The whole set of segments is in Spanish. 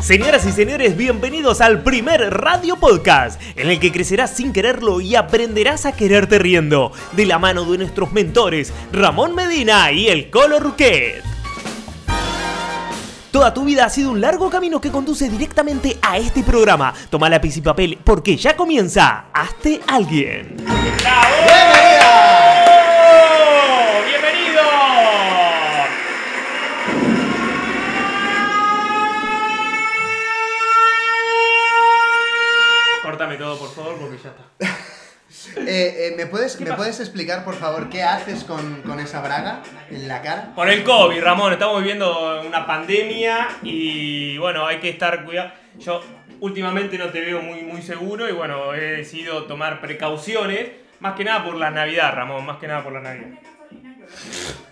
Señoras y señores, bienvenidos al primer radio podcast, en el que crecerás sin quererlo y aprenderás a quererte riendo, de la mano de nuestros mentores, Ramón Medina y el Colo Ruquet. Toda tu vida ha sido un largo camino que conduce directamente a este programa. Toma lápiz y papel porque ya comienza Hazte Alguien. Eh, eh, ¿Me, puedes, ¿Qué ¿me puedes explicar, por favor, qué haces con, con esa braga en la cara? Por el COVID, Ramón, estamos viviendo una pandemia y bueno, hay que estar cuidado. Yo últimamente no te veo muy, muy seguro y bueno, he decidido tomar precauciones, más que nada por la Navidad, Ramón, más que nada por la Navidad.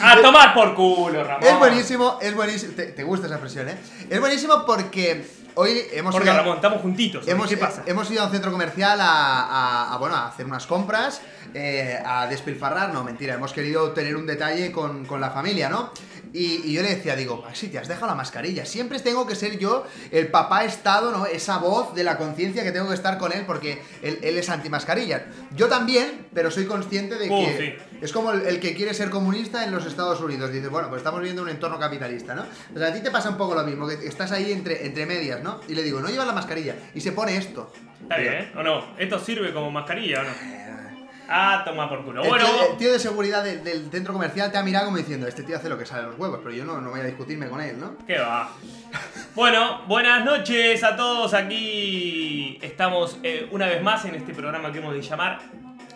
A tomar por culo, Ramón. Es buenísimo, es buenísimo. Te, te gusta esa expresión, ¿eh? Es buenísimo porque hoy hemos Porque ido, Ramón, estamos juntitos. hemos, ¿Qué pasa? hemos ido a un centro comercial a, a- a, bueno, a hacer unas compras, eh, a despilfarrar. No, mentira, hemos querido tener un detalle con, con la familia, ¿no? Y, y yo le decía, digo, Maxi, te has dejado la mascarilla. Siempre tengo que ser yo el papá estado, ¿no? Esa voz de la conciencia que tengo que estar con él porque él, él es antimascarilla. Yo también, pero soy consciente de Oh, que sí. es como el, el que quiere ser comunista en los Estados Unidos. Dice, bueno, pues estamos viviendo un entorno capitalista, ¿no? O sea, a ti te pasa un poco lo mismo, que estás ahí entre, entre medias, ¿no? Y le digo, no llevas la mascarilla. Y se pone esto. Está bien, ¿eh? ¿O no? ¿Esto sirve como mascarilla o no? Ah, toma por culo. El, Bueno, tío, el tío de seguridad del- del centro comercial te ha mirado como diciendo, este tío hace lo que sale de los huevos, pero yo no, no voy a discutirme con él, ¿no? ¿Qué va? Bueno, buenas noches a todos. Aquí estamos eh, una vez más en este programa que hemos de llamar.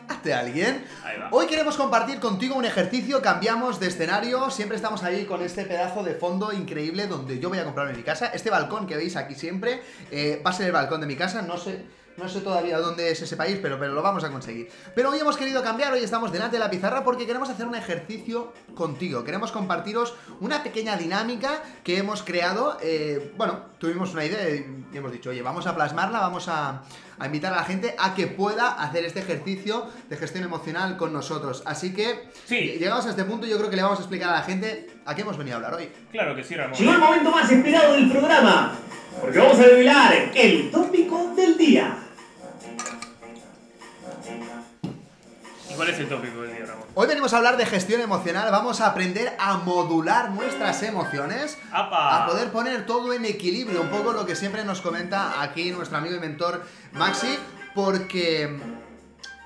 Hazte alguien. Ahí va. Hoy queremos compartir contigo un ejercicio, cambiamos de escenario, siempre estamos ahí con este pedazo de fondo increíble donde yo voy a comprarme mi casa. Este balcón que veis aquí siempre eh, va a ser el balcón de mi casa, no sé... No sé todavía dónde es ese país, pero, pero lo vamos a conseguir. Pero hoy hemos querido cambiar, hoy estamos delante de la pizarra porque queremos hacer un ejercicio contigo. Queremos compartiros una pequeña dinámica que hemos creado. eh, bueno, tuvimos una idea y hemos dicho, oye, vamos a plasmarla, vamos a, a invitar a la gente a que pueda hacer este ejercicio de gestión emocional con nosotros. Así que, Sí. llegados a este punto, yo creo que le vamos a explicar a la gente a qué hemos venido a hablar hoy. Claro que sí, Ramón. Llegó el momento más esperado del programa, porque vamos a revelar el tópico del día. Cuál es el tópico del día, Ramón? Hoy venimos a hablar de gestión emocional, vamos a aprender a modular nuestras emociones, ¡Apa! a poder poner todo en equilibrio, un poco lo que siempre nos comenta aquí nuestro amigo y mentor Maxi, porque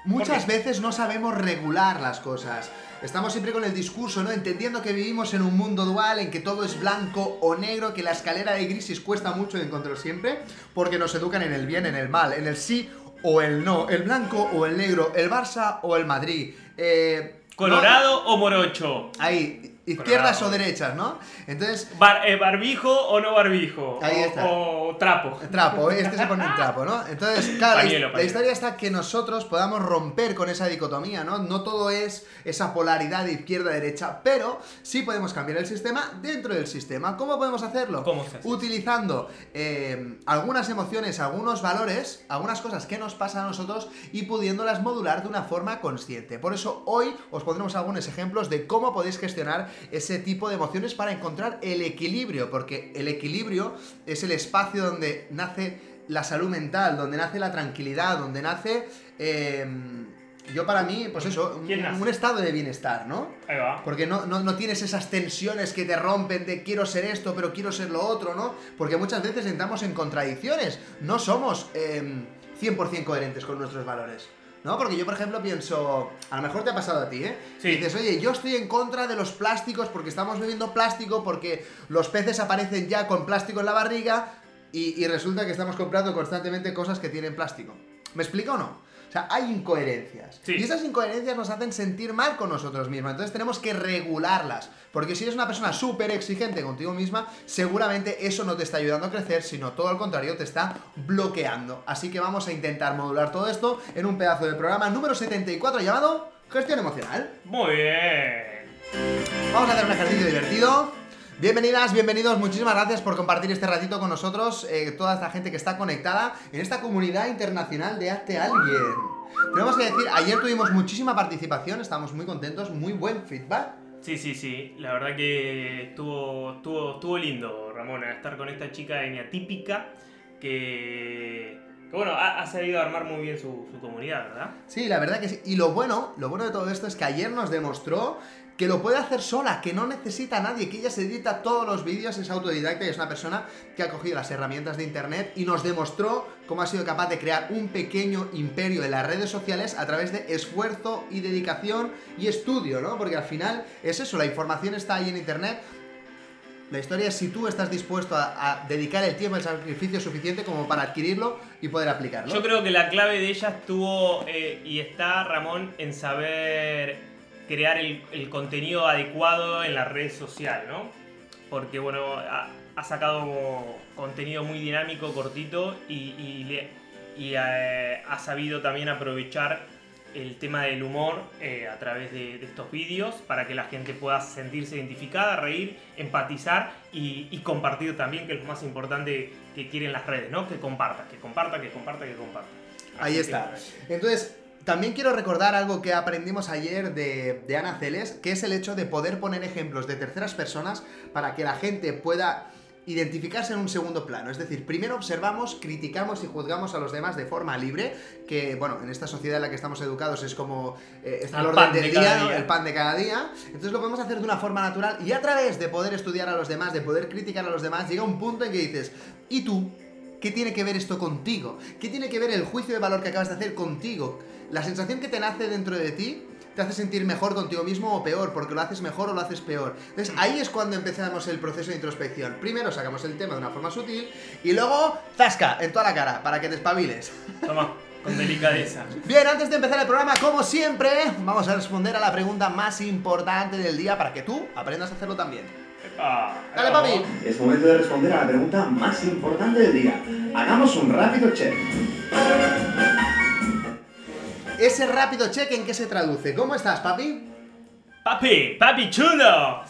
muchas veces no sabemos regular las cosas. Estamos siempre con el discurso, ¿no? Entendiendo que vivimos en un mundo dual, en que todo es blanco o negro, que la escalera de grises cuesta mucho de encontrar siempre, porque nos educan en el bien, en el mal, en el sí o el no, el blanco o el negro, el Barça o el Madrid. Eh, ¿Colorado o morocho? Ahí, izquierdas o derechas, ¿no? Entonces, Bar- eh, ¿Barbijo o no barbijo? Ahí O- está. O, trapo. Trapo, ¿eh? este se pone un trapo, ¿no? Entonces, claro, la, Pañuelo, la historia está que nosotros podamos romper con esa dicotomía, ¿no? No todo es esa polaridad de izquierda-derecha, pero sí podemos cambiar el sistema dentro del sistema. ¿Cómo podemos hacerlo? ¿Cómo se hace? Utilizando eh, algunas emociones, algunos valores, algunas cosas que nos pasan a nosotros y pudiéndolas modular de una forma consciente. Por eso hoy os pondremos algunos ejemplos de cómo podéis gestionar ese tipo de emociones para encontrar el equilibrio, porque el equilibrio es el espacio donde nace la salud mental, donde nace la tranquilidad, donde nace... eh, yo para mí, pues eso, un, estado de bienestar, ¿no? Ahí va. Porque no, no, no tienes esas tensiones que te rompen de quiero ser esto, pero quiero ser lo otro, ¿no? Porque muchas veces entramos en contradicciones. No somos eh, 100% coherentes con nuestros valores. ¿No? Porque yo, por ejemplo, pienso. A lo mejor te ha pasado a ti, ¿eh? Sí. Dices, oye, yo estoy en contra de los plásticos porque estamos bebiendo plástico, porque los peces aparecen ya con plástico en la barriga y, y resulta que estamos comprando constantemente cosas que tienen plástico. ¿Me explico o no? O sea, hay incoherencias. Sí. Y esas incoherencias nos hacen sentir mal con nosotros mismos. Entonces tenemos que regularlas. Porque si eres una persona súper exigente contigo misma, seguramente eso no te está ayudando a crecer, sino todo al contrario, te está bloqueando. Así que vamos a intentar modular todo esto en un pedazo de programa número 74 llamado Gestión Emocional. Muy bien. Vamos a hacer un ejercicio divertido. Bienvenidas, bienvenidos, muchísimas gracias por compartir este ratito con nosotros, eh, toda esta gente que está conectada en esta comunidad internacional de Hazte Alguien. Tenemos que decir, ayer tuvimos muchísima participación, estamos muy contentos, muy buen feedback. Sí, sí, sí. La verdad que estuvo, estuvo, estuvo lindo, Ramona, estar con esta chica típica que, que bueno, ha, sabido armar muy bien su, su comunidad, ¿verdad? Sí, la verdad que sí. Y lo bueno, lo bueno de todo esto es que ayer nos demostró que lo puede hacer sola, que no necesita a nadie, que ella se edita todos los vídeos, es autodidacta y es una persona que ha cogido las herramientas de internet y nos demostró cómo ha sido capaz de crear un pequeño imperio en las redes sociales a través de esfuerzo y dedicación y estudio, ¿no? Porque al final es eso, la información está ahí en internet. La historia es si tú estás dispuesto a, dedicar el tiempo, el sacrificio suficiente como para adquirirlo y poder aplicarlo. Yo creo que la clave de ella estuvo eh, y está, Ramón, en saber crear el, el contenido adecuado en la red social, ¿no? Porque, bueno, ha, ha sacado contenido muy dinámico, cortito y, y le- y, eh, ha sabido también aprovechar el tema del humor eh, a través de, de estos vídeos para que la gente pueda sentirse identificada, reír, empatizar y, y compartir también, que es lo más importante que quieren las redes, ¿no? Que comparta, que comparta, que comparta, que comparta. Ahí está. que- Entonces, también quiero recordar algo que aprendimos ayer de, de Ana Celes, que es el hecho de poder poner ejemplos de terceras personas para que la gente pueda identificarse en un segundo plano. Es decir, primero observamos, criticamos y juzgamos a los demás de forma libre, que, bueno, en esta sociedad en la que estamos educados es como eh, está El orden de del día, día. el pan de cada día. Entonces lo podemos hacer de una forma natural y a través de poder estudiar a los demás, de poder criticar a los demás, llega un punto en que dices, ¿y tú? ¿Qué tiene que ver esto contigo? ¿Qué tiene que ver el juicio de valor que acabas de hacer contigo? La sensación que te nace dentro de ti te hace sentir mejor contigo mismo o peor, porque lo haces mejor o lo haces peor. Entonces ahí es cuando empezamos el proceso de introspección. Primero sacamos el tema de una forma sutil y luego zasca en toda la cara para que te espabiles. Toma, con delicadeza. Bien, antes de empezar el programa, como siempre, vamos a responder a la pregunta más importante del día para que tú aprendas a hacerlo también. Epa, Dale, papi. Es momento de responder a la pregunta más importante del día. Hagamos un rápido check. Ese rápido check en qué se traduce. ¿Cómo estás, papi? Papi, papi chulo.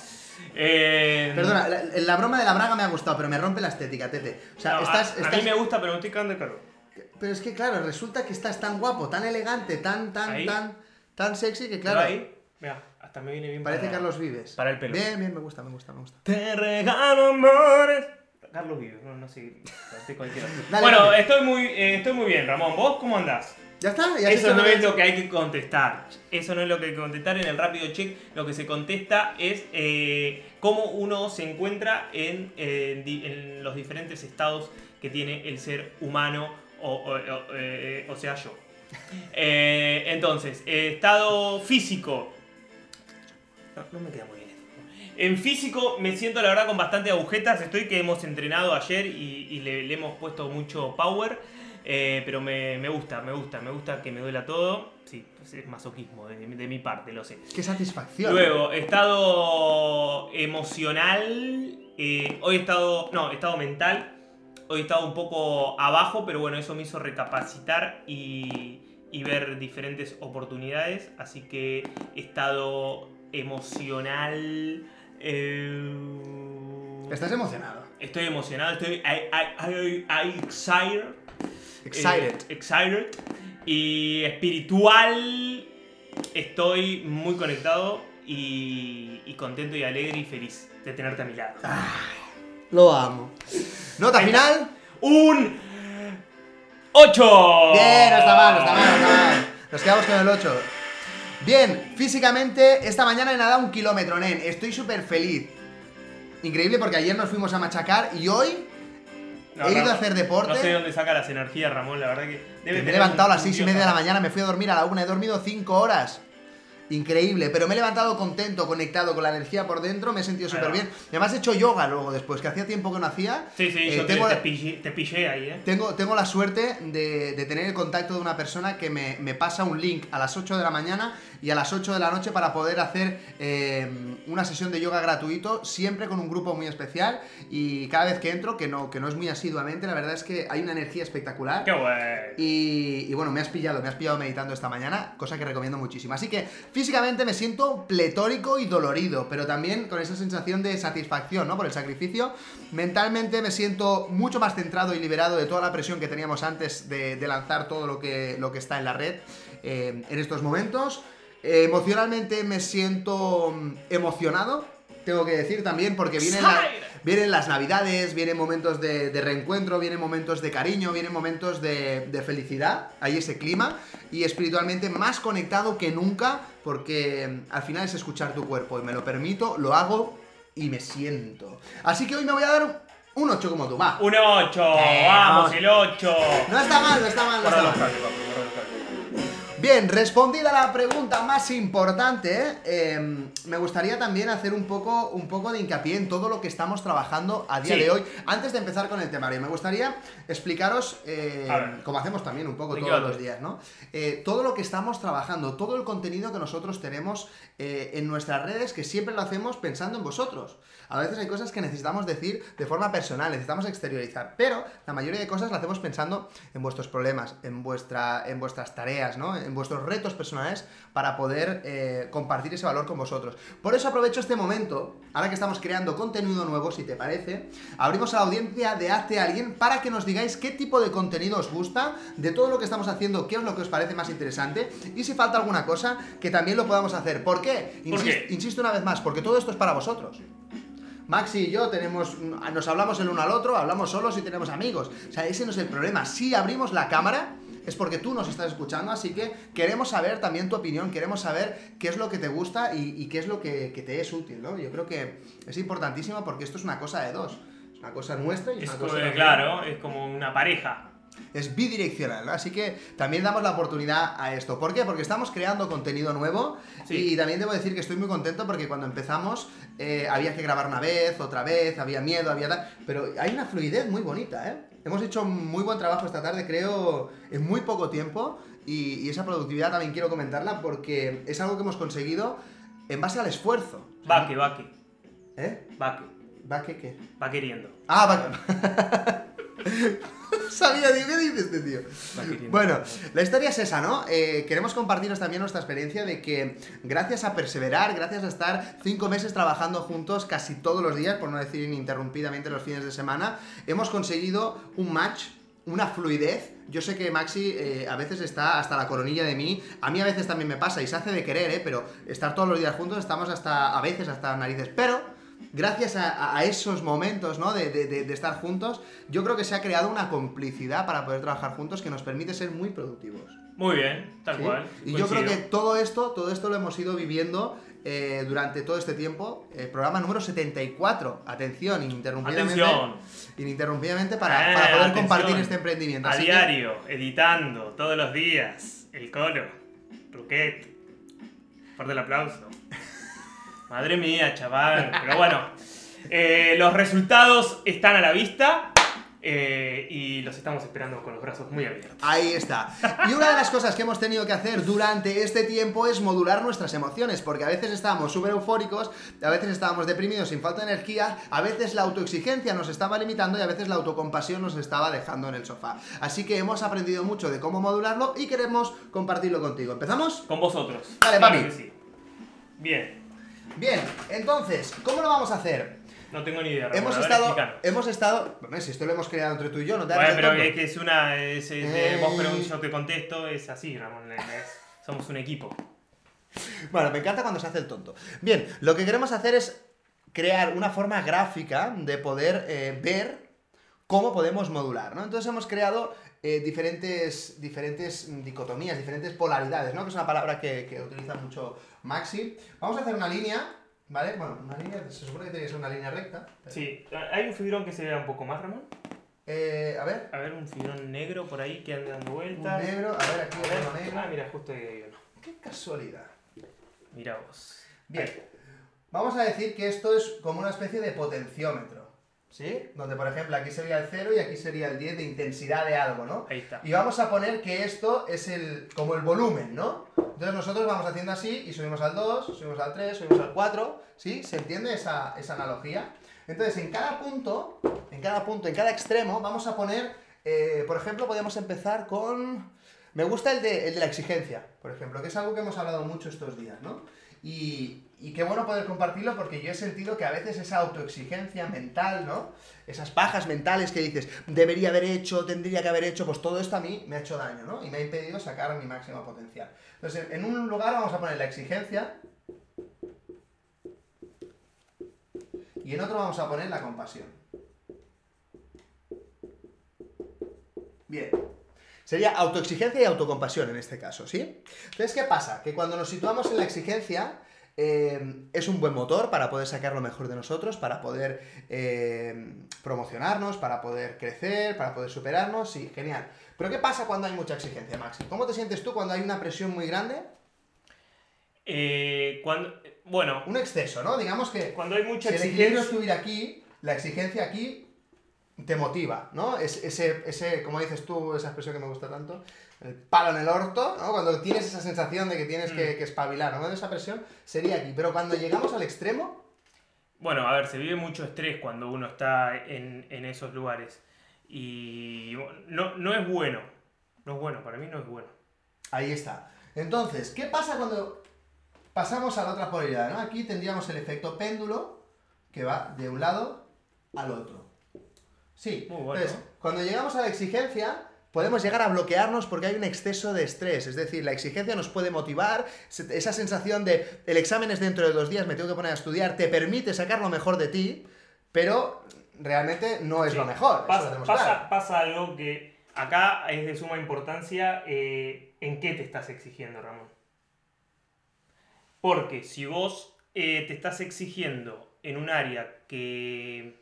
Eh, Perdona, la, la broma de la braga me ha gustado, pero me rompe la estética, Tete. O sea, no, estás, a, mí me gusta, pero me estoy cagando de calor. Pero es que claro, resulta que estás tan guapo, tan elegante, tan, tan, Ahí. tan, tan sexy que Claro. ahí, mira, hasta me viene bien Parece para, Carlos Vives. para el pelo. Bien, bien, me gusta, me gusta, me gusta. Te regalo amores. Carlos Vives, no, no sé. cualquiera. Dale, bueno, dale. estoy muy, eh, estoy muy bien, Ramón. ¿Vos cómo andás? ¿Ya está? ¿Ya has Eso no es lo que hay que contestar. Eso no es lo que hay que contestar en el rápido check. Lo que se contesta es eh, cómo uno se encuentra en, eh, en los diferentes estados que tiene el ser humano, o, o- o- eh, o sea, yo. Entonces, estado físico. No, no me queda muy bien. En físico me siento la verdad con bastante agujetas. Estoy que hemos entrenado ayer y, y le, le hemos puesto mucho power. Eh, pero me, me gusta, me gusta, me gusta que me duela todo. Sí, es masoquismo de, de mi parte, lo sé. Qué satisfacción. Luego, estado emocional. eh, hoy he estado. No, estado mental. Hoy he estado un poco abajo, pero bueno, eso me hizo recapacitar y, y ver diferentes oportunidades. Así que estado emocional. eh, Estás emocionado. Estoy emocionado, estoy I- I- I- I-. Excited. Eh, excited. Y espiritual. Estoy muy conectado y, y contento y alegre y feliz de tenerte a mi lado. Lo amo. Nota final. ¡Un 8! Bien, no está mal, no está mal, no está mal. Nos quedamos con el 8. Bien, físicamente, esta mañana he nadado un kilómetro, nen. Estoy súper feliz. Increíble porque ayer nos fuimos a machacar y hoy No, he ido Ramón, a hacer deporte. No sé de dónde saca las energías, Ramón, la verdad que debe Que me he levantado a las un 6 y media de la mañana, me fui a dormir a la una, he dormido 5 horas. Increíble, pero me he levantado contento, conectado con la energía por dentro, me he sentido súper Claro. bien. Y además he hecho yoga luego después, que hacía tiempo que no hacía. Sí, sí, Eh, yo te, tengo, te pillé, te pillé ahí, ¿eh? tengo, tengo la suerte de, de tener el contacto de una persona que me, me pasa un link a las 8 de la mañana y a las 8 de la noche para poder hacer eh, una sesión de yoga gratuito, siempre con un grupo muy especial. Y cada vez que entro, que no, que no es muy asiduamente, la verdad es que hay una energía espectacular. ¡Qué bueno! Y, y bueno, me has pillado, me has pillado meditando esta mañana, cosa que recomiendo muchísimo. Así que físicamente me siento pletórico y dolorido, pero también con esa sensación de satisfacción, ¿no? Por el sacrificio. Mentalmente me siento mucho más centrado y liberado de toda la presión que teníamos antes de, de lanzar todo lo que, lo que está en la red eh, en estos momentos. Eh, emocionalmente me siento mm, emocionado, tengo que decir también, porque vienen, la- vienen las navidades, vienen momentos de, de reencuentro, vienen momentos de cariño, vienen momentos de, de felicidad, hay ese clima, y espiritualmente más conectado que nunca, porque mm, al final es escuchar tu cuerpo, y me lo permito, lo hago y me siento. Así que hoy me voy a dar un, un 8 como tú, va. Un 8, Eh, vamos, vamos. el 8. No está mal, no está mal, no está mal. Bien, respondida la pregunta más importante, eh, me gustaría también hacer un poco, un poco de hincapié en todo lo que estamos trabajando a día Sí. de hoy. Antes de empezar con el temario, me gustaría explicaros, eh, como hacemos también un poco ¿De qué todos los días, ¿no? Eh, todo lo que estamos trabajando, todo el contenido que nosotros tenemos eh, en nuestras redes, que siempre lo hacemos pensando en vosotros. A veces hay cosas que necesitamos decir de forma personal, necesitamos exteriorizar, pero la mayoría de cosas las hacemos pensando en vuestros problemas, en, vuestra, en vuestras tareas, ¿no? en vuestros retos personales para poder eh, compartir ese valor con vosotros. Por eso aprovecho este momento, ahora que estamos creando contenido nuevo, si te parece, abrimos a la audiencia de Hazte Alguien para que nos digáis qué tipo de contenido os gusta, de todo lo que estamos haciendo, qué es lo que os parece más interesante y si falta alguna cosa que también lo podamos hacer. ¿Por qué? ¿Por Insis- qué? Insisto una vez más, porque todo esto es para vosotros. Maxi y yo tenemos, nos hablamos el uno al otro, hablamos solos y tenemos amigos. O sea, ese no es el problema. Si abrimos la cámara es porque tú nos estás escuchando, así que queremos saber también tu opinión, queremos saber qué es lo que te gusta y, y qué es lo que, que te es útil, ¿no? Yo creo que es importantísimo porque esto es una cosa de dos. Es una cosa nuestra y es Es una como, cosa de claro, es como una pareja. Es bidireccional, ¿no? Así que también damos la oportunidad a esto. ¿Por qué? Porque estamos creando contenido nuevo Sí. y también debo decir que estoy muy contento porque cuando empezamos eh, había que grabar una vez, otra vez, había miedo, había tal, pero hay una fluidez muy bonita, ¿eh? Hemos hecho muy buen trabajo esta tarde, creo, en muy poco tiempo y, y esa productividad también quiero comentarla porque es algo que hemos conseguido en base al esfuerzo. Va que, va que, ¿Eh? va que, ¿Va qué qué? va queriendo. Ah, va Sabía, digo, ¿qué dice este tío? Bueno, la historia es esa, ¿no? Eh, queremos compartiros también nuestra experiencia de que gracias a perseverar, gracias a estar cinco meses trabajando juntos casi todos los días, por no decir ininterrumpidamente los fines de semana, hemos conseguido un match, una fluidez. Yo sé que Maxi eh, a veces está hasta la coronilla de mí, a mí a veces también me pasa y se hace de querer, ¿eh? Pero estar todos los días juntos estamos hasta, a veces hasta narices, pero gracias a, esos momentos ¿no? de, de- de- de estar juntos, yo creo que se ha creado una complicidad para poder trabajar juntos que nos permite ser muy productivos. Muy bien, tal ¿sí? cual. Y yo creo que todo esto, todo esto lo hemos ido viviendo eh, durante todo este tiempo. El programa número 74. Atención, ininterrumpidamente. Atención. Ininterrumpidamente para, Eh, para poder atención. compartir este emprendimiento. A Así que- diario, editando, todos los días. El colo, Ruquet. Fuerte el aplauso. Madre mía, chaval. Pero bueno, eh, los resultados están a la vista eh, y los estamos esperando con los brazos muy abiertos. Ahí está. Y una de las cosas que hemos tenido que hacer durante este tiempo es modular nuestras emociones, porque a veces estábamos súper eufóricos, a veces estábamos deprimidos sin falta de energía, a veces la autoexigencia nos estaba limitando y a veces la autocompasión nos estaba dejando en el sofá. Así que hemos aprendido mucho de cómo modularlo y queremos compartirlo contigo. ¿Empezamos? Con vosotros. Claro papi. sí. Bien, Bien, entonces, ¿cómo lo vamos a hacer? no tengo ni idea. Ramón, Hemos a ver, estado, hemos estado, bueno, si esto lo hemos creado entre tú y yo, no te Bueno, pero tonto. es que es una. Es, es de vos preguntas, yo te contesto, es así, Ramón. es- somos un equipo. Bueno, me encanta cuando se hace el tonto. Bien, lo que queremos hacer es crear una forma gráfica de poder eh, ver cómo podemos modular, ¿no? Entonces hemos creado eh, diferentes, diferentes dicotomías, diferentes polaridades, ¿no? Que es una palabra que, que utiliza mucho Maxi. Vamos a hacer una línea, ¿vale? Bueno, una línea, se supone que tiene que ser una línea recta. Sí, ¿hay un fibrón que se vea un poco más, Ramón? Eh, a ver, A ver, un fibrón negro por ahí que anda dando un vueltas. negro, a ver, aquí A ver, otro negro. Ah, mira, justo ahí hay uno. Qué casualidad. Mira vos. Bien. Ahí. Vamos a decir que esto es como una especie de potenciómetro, ¿sí? Donde, por ejemplo, aquí sería el 0 y aquí sería el 10 de intensidad de algo, ¿no? Ahí está. Y vamos a poner que esto es el como el volumen, ¿no? Entonces nosotros vamos haciendo así y subimos al 2, subimos al 3, subimos al 4, ¿sí? ¿Se entiende esa, esa analogía? Entonces, en cada punto, en cada punto, en cada extremo, vamos a poner, eh, por ejemplo, podemos empezar con... Me gusta el de, el de la exigencia, por ejemplo, que es algo que hemos hablado mucho estos días, ¿no? Y, y qué bueno poder compartirlo porque yo he sentido que a veces esa autoexigencia mental, ¿no? Esas pajas mentales que dices, debería haber hecho, tendría que haber hecho, pues todo esto a mí me ha hecho daño, ¿no? Y me ha impedido sacar mi máximo potencial. Entonces, en un lugar vamos a poner la exigencia y en otro vamos a poner la compasión. Bien. Sería autoexigencia y autocompasión en este caso, ¿sí? Entonces, ¿qué pasa? Que cuando nos situamos en la exigencia, eh, es un buen motor para poder sacar lo mejor de nosotros, para poder eh, promocionarnos, para poder crecer, para poder superarnos, sí, genial. Pero ¿qué pasa cuando hay mucha exigencia, Maxi? ¿Cómo te sientes tú cuando hay una presión muy grande? Eh, cuando, bueno, Un exceso, ¿no? Digamos que cuando hay mucha si exigencia... estuviera aquí, la exigencia aquí te motiva, ¿no? Es, ese, ese, como dices tú, esa expresión que me gusta tanto, el palo en el orto, ¿no? Cuando tienes esa sensación de que tienes que, Mm. que espabilar, ¿no? Esa presión sería aquí. Pero cuando llegamos al extremo, Bueno, a ver, se vive mucho estrés cuando uno está en, en esos lugares. Y no, no es bueno. No es bueno, para mí no es bueno. ahí está. Entonces, ¿qué pasa cuando pasamos a la otra polaridad, ¿no? Aquí tendríamos el efecto péndulo que va de un lado al otro. Sí, Muy bueno. entonces, cuando llegamos a la exigencia, podemos llegar a bloquearnos porque hay un exceso de estrés. Es decir, la exigencia nos puede motivar, esa sensación de el examen es dentro de dos días, me tengo que poner a estudiar, te permite sacar lo mejor de ti, pero realmente no es Sí. lo mejor. lo Pasa, tenemos pasa- claro. pasa algo que acá es de suma importancia eh, en qué te estás exigiendo, Ramón. Porque si vos eh, te estás exigiendo en un área que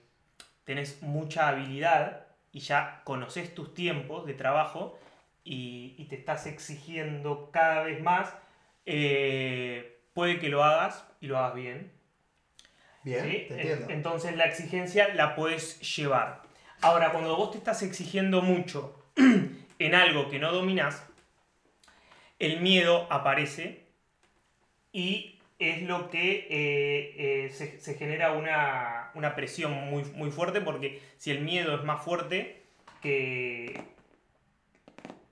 tenés mucha habilidad y ya conoces tus tiempos de trabajo y, y te estás exigiendo cada vez más, eh, puede que lo hagas y lo hagas bien. Bien, ¿sí? te En- entiendo. Entonces la exigencia la puedes llevar. Ahora, cuando vos te estás exigiendo mucho en algo que no dominas, el miedo aparece y es lo que eh, eh, se, se genera una, una presión muy, muy fuerte porque si el miedo es más fuerte que,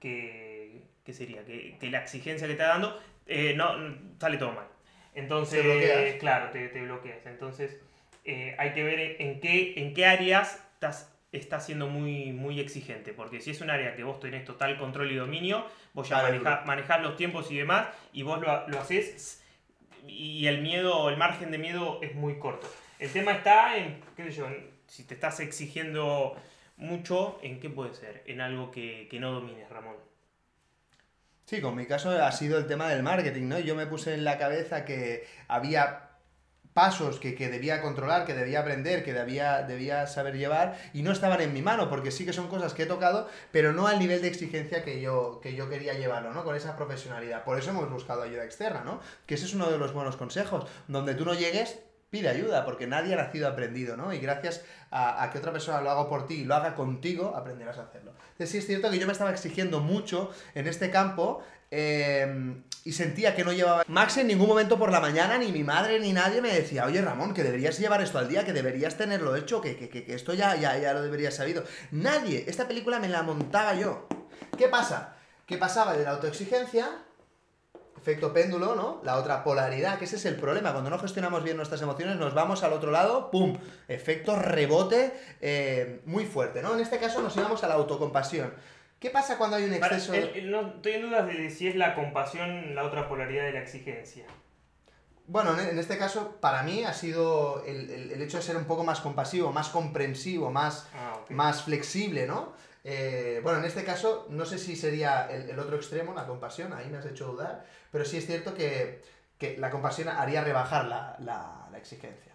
que, ¿qué sería? Que, que la exigencia que te está dando, eh, no, sale todo mal. Entonces, Te claro, te, te bloqueas. Entonces, eh, hay que ver en qué, en qué áreas estás, estás siendo muy, muy exigente. Porque si es un área que vos tenés total control y dominio, vos ya manejás, manejás los tiempos y demás, y vos lo, lo haces y el miedo, el margen de miedo es muy corto. El tema está en, qué sé yo, si te estás exigiendo mucho, ¿en qué puede ser? En algo que, que no domines, Ramón. Sí, con mi caso ha sido el tema del marketing, ¿no? Yo me puse en la cabeza que había pasos que, que debía controlar, que debía aprender, que debía, debía saber llevar y no estaban en mi mano, porque sí que son cosas que he tocado, pero no al nivel de exigencia que yo, que yo quería llevarlo, ¿no? Con esa profesionalidad. Por eso hemos buscado ayuda externa, ¿no? Que ese es uno de los buenos consejos. Donde tú no llegues, pide ayuda, porque nadie ha nacido aprendido, ¿no? Y gracias a, a que otra persona lo haga por ti y lo haga contigo, aprenderás a hacerlo. Entonces sí es cierto que yo me estaba exigiendo mucho en este campo eh, y sentía que no llevaba... Max en ningún momento por la mañana, ni mi madre, ni nadie me decía, oye Ramón, que deberías llevar esto al día, que deberías tenerlo hecho, que, que, que- que esto ya, ya, ya lo deberías sabido. Nadie, esta película me la montaba yo. ¿Qué pasa? Que pasaba de la autoexigencia efecto péndulo, ¿no? La otra polaridad, que ese es el problema. Cuando no gestionamos bien nuestras emociones, nos vamos al otro lado, ¡pum! Efecto rebote eh, muy fuerte, ¿no? En este caso nos íbamos a la autocompasión. ¿Qué pasa cuando hay un Para- exceso? el- el- no, estoy en dudas de si es la compasión la otra polaridad de la exigencia. Bueno, en este caso, para mí ha sido el, hecho de ser un poco más compasivo, más comprensivo, más, Ah, más flexible, ¿no? Eh, bueno, en este caso, no sé si sería el, el otro extremo, la compasión, ahí me has hecho dudar, pero sí es cierto que, que la compasión haría rebajar la, la- la exigencia.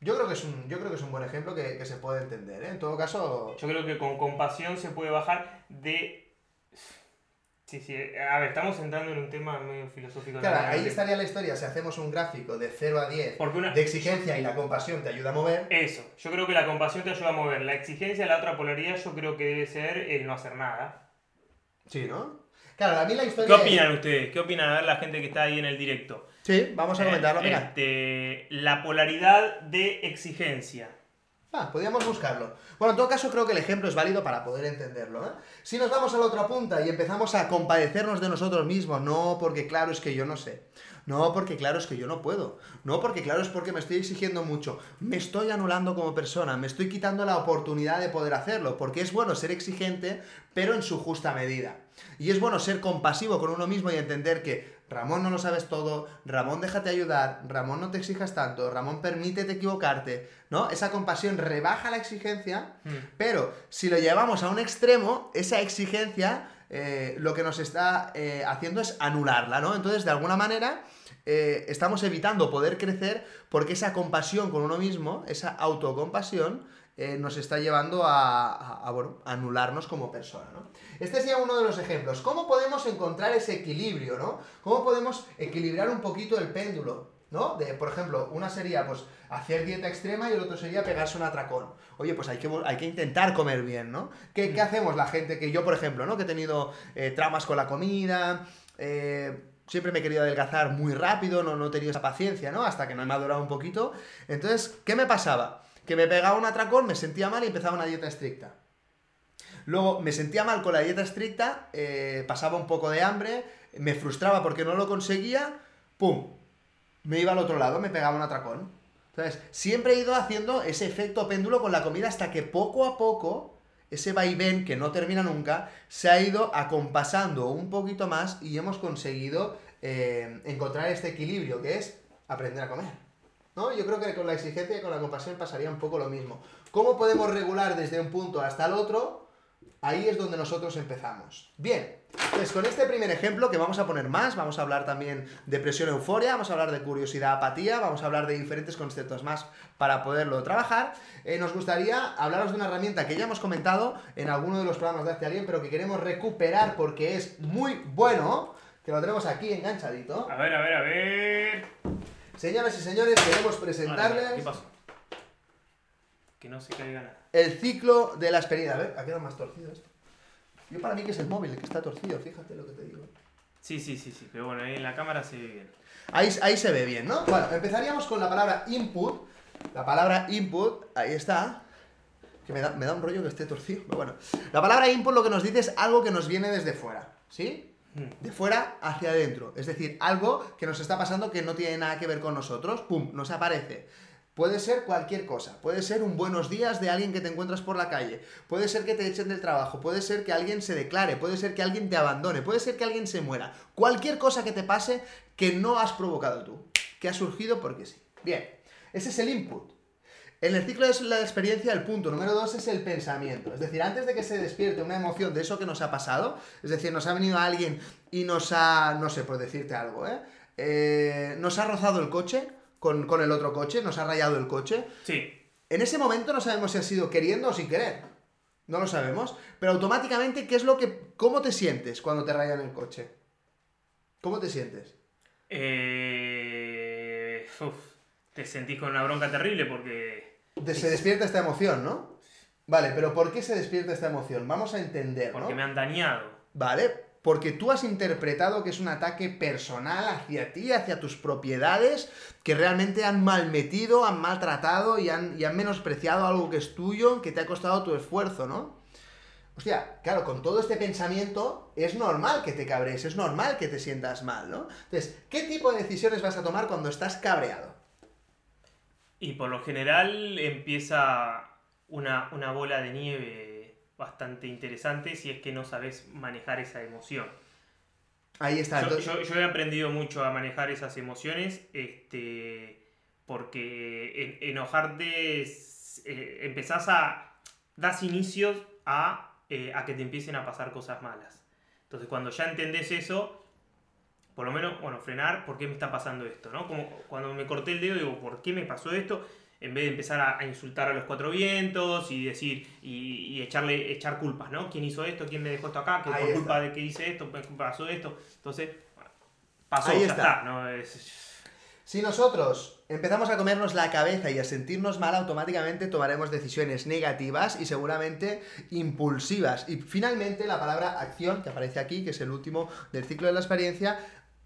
Yo creo que es un, yo creo que es un buen ejemplo que, que se puede entender, ¿eh? En todo caso, Yo creo que con compasión se puede bajar de... Sí, sí, a ver, estamos entrando en un tema medio filosófico. claro, también. ahí estaría la historia, si hacemos un gráfico de 0 a 10 Porque una... de exigencia y la compasión te ayuda a mover, Eso, yo creo que la compasión te ayuda a mover. La exigencia, la otra polaridad, yo creo que debe ser el no hacer nada. sí, ¿no? Claro, a mí la ¿Qué historia... es- opinan ustedes? ¿Qué opinan? A ver la gente que está ahí en el directo. Sí, vamos a comentarlo, Eh, mira. este, la polaridad de exigencia. Ah, podríamos buscarlo. Bueno, en todo caso creo que el ejemplo es válido para poder entenderlo. ¿eh? Si nos vamos a la otra punta y empezamos a compadecernos de nosotros mismos, no porque claro es que yo no sé, no porque claro es que yo no puedo, no porque claro es porque me estoy exigiendo mucho, me estoy anulando como persona, me estoy quitando la oportunidad de poder hacerlo, porque es bueno ser exigente, pero en su justa medida. Y es bueno ser compasivo con uno mismo y entender que Ramón no lo sabes todo, Ramón déjate ayudar, Ramón no te exijas tanto, Ramón permítete equivocarte, ¿no? Esa compasión rebaja la exigencia, Mm. pero si lo llevamos a un extremo, esa exigencia eh, lo que nos está eh, haciendo es anularla, ¿no? Entonces, de alguna manera, eh, estamos evitando poder crecer porque esa compasión con uno mismo, esa autocompasión, nos está llevando a, a- a, bueno, anularnos como persona, ¿no? Este sería uno de los ejemplos. ¿Cómo podemos encontrar ese equilibrio, ¿no? ¿Cómo podemos equilibrar un poquito el péndulo? ¿No? De, por ejemplo, una sería pues hacer dieta extrema y el otro sería pegarse un atracón. Oye, pues hay que, hay que intentar comer bien, ¿no? ¿Qué, qué hacemos la gente que yo, por ejemplo, ¿no? Que he tenido eh, traumas con la comida, eh, siempre me he querido adelgazar muy rápido, no, no he tenido esa paciencia, ¿no? Hasta que no he madurado un poquito. Entonces, ¿qué me pasaba? Que me pegaba un atracón, me sentía mal y empezaba una dieta estricta. Luego me sentía mal con la dieta estricta, eh, pasaba un poco de hambre, me frustraba porque no lo conseguía, ¡pum! Me iba al otro lado, me pegaba un atracón. Entonces, siempre he ido haciendo ese efecto péndulo con la comida hasta que poco a poco, ese vaivén que no termina nunca, se ha ido acompasando un poquito más y hemos conseguido eh, encontrar este equilibrio que es aprender a comer. ¿No? Yo creo que con la exigencia y con la compasión pasaría un poco lo mismo. ¿Cómo podemos regular desde un punto hasta el otro? Ahí es donde nosotros empezamos. Bien, pues con este primer ejemplo que vamos a poner más, vamos a hablar también de presión euforia, vamos a hablar de curiosidad apatía, vamos a hablar de diferentes conceptos más para poderlo trabajar. Eh, nos gustaría hablaros de una herramienta que ya hemos comentado en alguno de los programas de Hazte Alguien, pero que queremos recuperar porque es muy bueno, que lo tenemos aquí enganchadito. A ver, a ver, a ver. Señoras y señores, queremos presentarles ¿Qué pasó? Que no se caiga nada. el ciclo de la experiencia. A ver, ha quedado más torcido esto. Yo para mí que es el móvil el que está torcido, fíjate lo que te digo. Sí, sí, sí, sí. Pero bueno, ahí en la cámara se ve bien. Ahí, ahí se ve bien, ¿no? Bueno, empezaríamos con la palabra input. La palabra input, ahí está. Que me da, me da un rollo que esté torcido, pero bueno. La palabra input lo que nos dice es algo que nos viene desde fuera, ¿sí? Mm. De fuera hacia adentro. Es decir, algo que nos está pasando que no tiene nada que ver con nosotros, ¡pum! Nos aparece. Puede ser cualquier cosa, puede ser un buenos días de alguien que te encuentras por la calle, puede ser que te echen del trabajo, puede ser que alguien se declare, puede ser que alguien te abandone, puede ser que alguien se muera. Cualquier cosa que te pase que no has provocado tú, que ha surgido porque sí. Bien, ese es el input. En el ciclo de la experiencia, el punto número dos es el pensamiento. Es decir, antes de que se despierte una emoción de eso que nos ha pasado, es decir, nos ha venido alguien y nos ha, no sé, por decirte algo, ¿eh? Eh, nos ha rozado el coche con, con el otro coche, nos ha rayado el coche. Sí. En ese momento no sabemos si ha sido queriendo o sin querer. No lo sabemos. Pero automáticamente, ¿qué es lo que. ¿Cómo te sientes cuando te rayan el coche? ¿Cómo te sientes? Eh, uf, te sentís con una bronca terrible porque. Se despierta esta emoción, ¿no? Vale, pero ¿por qué se despierta esta emoción? Vamos a entender, ¿no? Porque me han dañado. Vale, porque tú has interpretado que es un ataque personal hacia ti, hacia tus propiedades, que realmente han malmetido, han maltratado y han, y han menospreciado algo que es tuyo, que te ha costado tu esfuerzo, ¿no? Hostia, claro, con todo este pensamiento es normal que te cabrees, es normal que te sientas mal, ¿no? Entonces, ¿qué tipo de decisiones vas a tomar cuando estás cabreado? Y por lo general empieza una, una bola de nieve bastante interesante si es que no sabes manejar esa emoción. Ahí está. Yo, entonces- yo- yo he aprendido mucho a manejar esas emociones, este, porque en- enojarte, es- eh, empezás a, das inicios a, eh, a que te empiecen a pasar cosas malas. Entonces cuando ya entendés eso, por lo menos, bueno, frenar, ¿por qué me está pasando esto? ¿no? Como cuando me corté el dedo, digo, ¿por qué me pasó esto? En vez de empezar a, a insultar a los cuatro vientos y decir, y, y echarle, echar culpas, ¿no? ¿Quién hizo esto? ¿Quién me dejó esto acá? ¿Que por culpa está. de que hice esto? ¿Por culpa pasó esto? Entonces, bueno, pasó, Ahí ya está. está. ¿no? Es- Si nosotros empezamos a comernos la cabeza y a sentirnos mal, automáticamente tomaremos decisiones negativas y seguramente impulsivas. Y finalmente la palabra acción, que aparece aquí, que es el último del ciclo de la experiencia,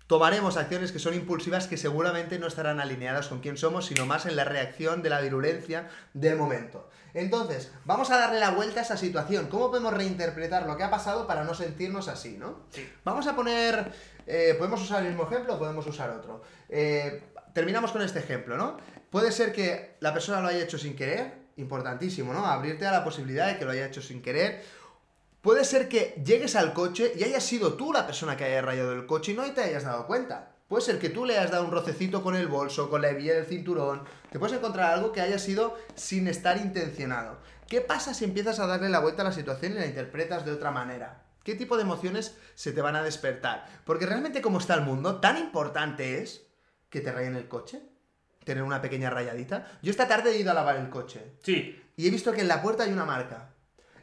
tomaremos acciones que son impulsivas que seguramente no estarán alineadas con quién somos, sino más en la reacción de la virulencia del momento. Entonces, vamos a darle la vuelta a esa situación. ¿Cómo podemos reinterpretar lo que ha pasado para no sentirnos así, no? Sí. Vamos a poner... eh, ¿Podemos usar el mismo ejemplo o podemos usar otro? Eh, terminamos con este ejemplo, ¿no? Puede ser que la persona lo haya hecho sin querer, importantísimo, ¿no? Abrirte a la posibilidad de que lo haya hecho sin querer. Puede ser que llegues al coche y hayas sido tú la persona que haya rayado el coche y no te hayas dado cuenta. Puede ser que tú le hayas dado un rocecito con el bolso, con la hebilla del cinturón. Te puedes encontrar algo que haya sido sin estar intencionado. ¿Qué pasa si empiezas a darle la vuelta a la situación y la interpretas de otra manera? ¿Qué tipo de emociones se te van a despertar? Porque realmente como está el mundo, tan importante es que te rayen el coche. Tener una pequeña rayadita. Yo esta tarde he ido a lavar el coche Sí. y he visto que en la puerta hay una marca.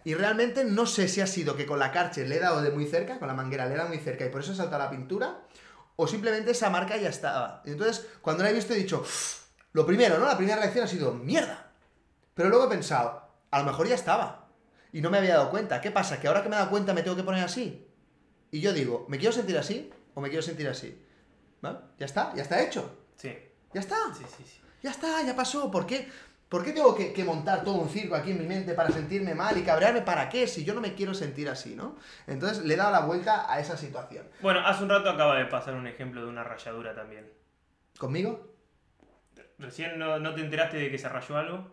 Y realmente no sé si ha sido que con la carche le he dado de muy cerca, con la manguera le he dado muy cerca y por eso he saltado la pintura, o simplemente esa marca ya estaba. Y entonces, cuando la he visto he dicho, lo primero, ¿no? La primera reacción ha sido, mierda. Pero luego he pensado, a lo mejor ya estaba. Y no me había dado cuenta. ¿Qué pasa? Que ahora que me he dado cuenta me tengo que poner así. Y yo digo, ¿me quiero sentir así o me quiero sentir así? ¿Vale? Ya está, ya está hecho. Sí. Ya está. Sí, sí, sí. Ya está, ya pasó. ¿Por qué? ¿Por qué tengo que, que montar todo un circo aquí en mi mente para sentirme mal y cabrearme? ¿Para qué? Si yo no me quiero sentir así, ¿no? Entonces le he dado la vuelta a esa situación. Bueno, hace un rato acaba de pasar un ejemplo de una rayadura también. ¿Conmigo? ¿Recién no, no te enteraste de que se rayó algo?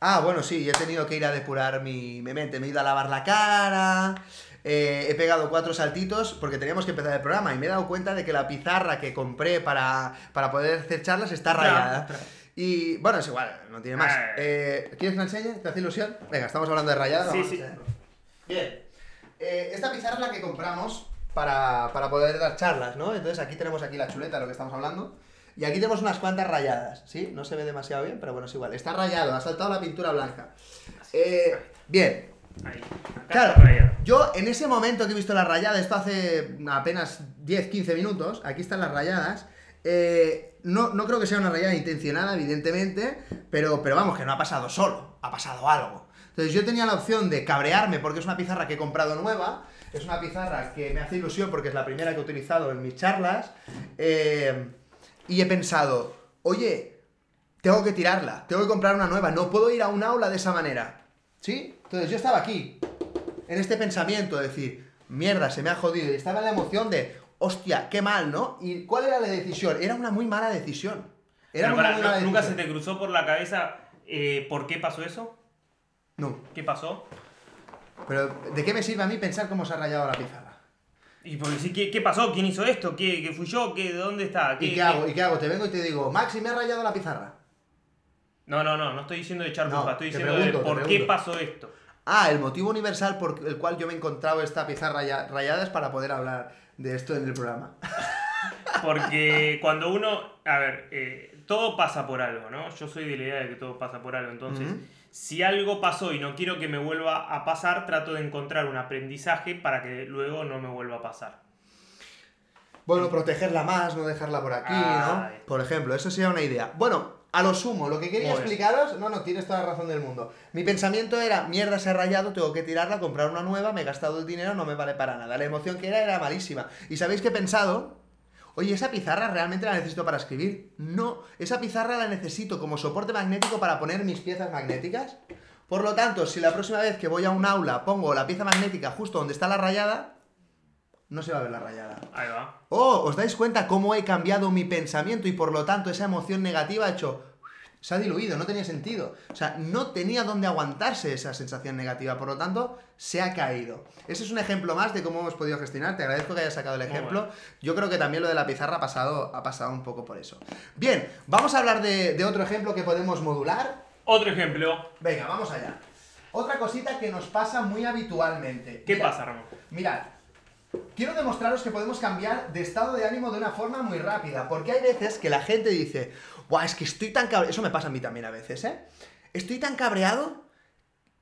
Ah, bueno, sí, he tenido que ir a depurar mi, mi mente. Me he ido a lavar la cara. eh, he pegado cuatro saltitos porque teníamos que empezar el programa y me he dado cuenta de que la pizarra que compré para, para poder hacer charlas está rayada. Y bueno, es igual, no tiene más. Ah. Eh, ¿Quieres que la enseñe? ¿Te hace ilusión? Venga, estamos hablando de rayadas. Sí, sí. Bien. Eh, esta pizarra es la que compramos para, para poder dar charlas, ¿no? Entonces aquí tenemos aquí la chuleta de lo que estamos hablando. Y aquí tenemos unas cuantas rayadas, ¿sí? No se ve demasiado bien, pero bueno, es igual. Está rayado, ha saltado la pintura blanca. Eh, bien, Claro, yo en ese momento que he visto las rayadas, esto hace apenas 10-15 minutos, aquí están las rayadas, eh, no, no creo que sea una rayada intencionada, evidentemente, pero, pero vamos, que no ha pasado solo, ha pasado algo. Entonces yo tenía la opción de cabrearme porque es una pizarra que he comprado nueva, es una pizarra que me hace ilusión porque es la primera que he utilizado en mis charlas, eh, y he pensado, oye, tengo que tirarla, tengo que comprar una nueva, no puedo ir a un aula de esa manera. ¿Sí? Entonces yo estaba aquí, en este pensamiento de decir, mierda, se me ha jodido, y estaba en la emoción de, hostia, qué mal, ¿no? ¿Y cuál era la decisión? Era una muy mala decisión. Era Pero una pará, muy ¿no- mala ¿Nunca se decisión. te cruzó por la cabeza eh, por qué pasó eso? No, ¿Qué pasó? pero ¿de qué me sirve a mí pensar cómo se ha rayado la pizarra? Y porque sí, ¿qué, qué pasó? ¿Quién hizo esto? ¿Qué, qué fui yo? ¿Qué, ¿De dónde está? ¿Y qué hago? ¿Y qué hago? Te vengo y te digo, Maxi, me ha rayado la pizarra. No, no, no, no estoy diciendo de echar No, culpa, estoy te diciendo pregunto, de te por qué pregunto. pasó esto. Ah, el motivo universal por el cual yo me he encontrado esta pizarra ya- rayada es para poder hablar de esto en el programa. Porque cuando uno, a ver, eh, todo pasa por algo, ¿no? Yo soy de la idea de que todo pasa por algo. Entonces, si algo pasó y no quiero que me vuelva a pasar, trato de encontrar un aprendizaje para que luego no me vuelva a pasar. Bueno, protegerla más, no dejarla por aquí. ¿no? Por ejemplo, eso sería una idea. Bueno, a lo sumo, lo que quería explicaros, no, no, tienes toda la razón del mundo. Mi pensamiento era, mierda, se ha rayado, tengo que tirarla, comprar una nueva, me he gastado el dinero, no me vale para nada. La emoción que era era malísima. ¿Y sabéis qué he pensado? Oye, ¿esa pizarra realmente la necesito para escribir? No, esa pizarra la necesito como soporte magnético para poner mis piezas magnéticas. Por lo tanto, si la próxima vez que voy a un aula pongo la pieza magnética justo donde está la rayada, no se va a ver la rayada. Ahí va. Oh, ¿os dais cuenta cómo he cambiado mi pensamiento y por lo tanto esa emoción negativa ha hecho... Se ha diluido, no tenía sentido. O sea, no tenía dónde aguantarse esa sensación negativa, por lo tanto, se ha caído. Ese es un ejemplo más de cómo hemos podido gestionar. Te agradezco que hayas sacado el ejemplo. bueno. Yo creo que también lo de la pizarra ha pasado, ha pasado un poco por eso. Bien, vamos a hablar de, de otro ejemplo que podemos modular. Otro ejemplo. Venga, vamos allá. Otra cosita que nos pasa muy habitualmente. ¿Qué Mirad, pasa, Ramón? Mirad, quiero demostraros que podemos cambiar de estado de ánimo de una forma muy rápida, porque hay veces que la gente dice, Buah, es que estoy tan cabreado, eso me pasa a mí también a veces, ¿eh? Estoy tan cabreado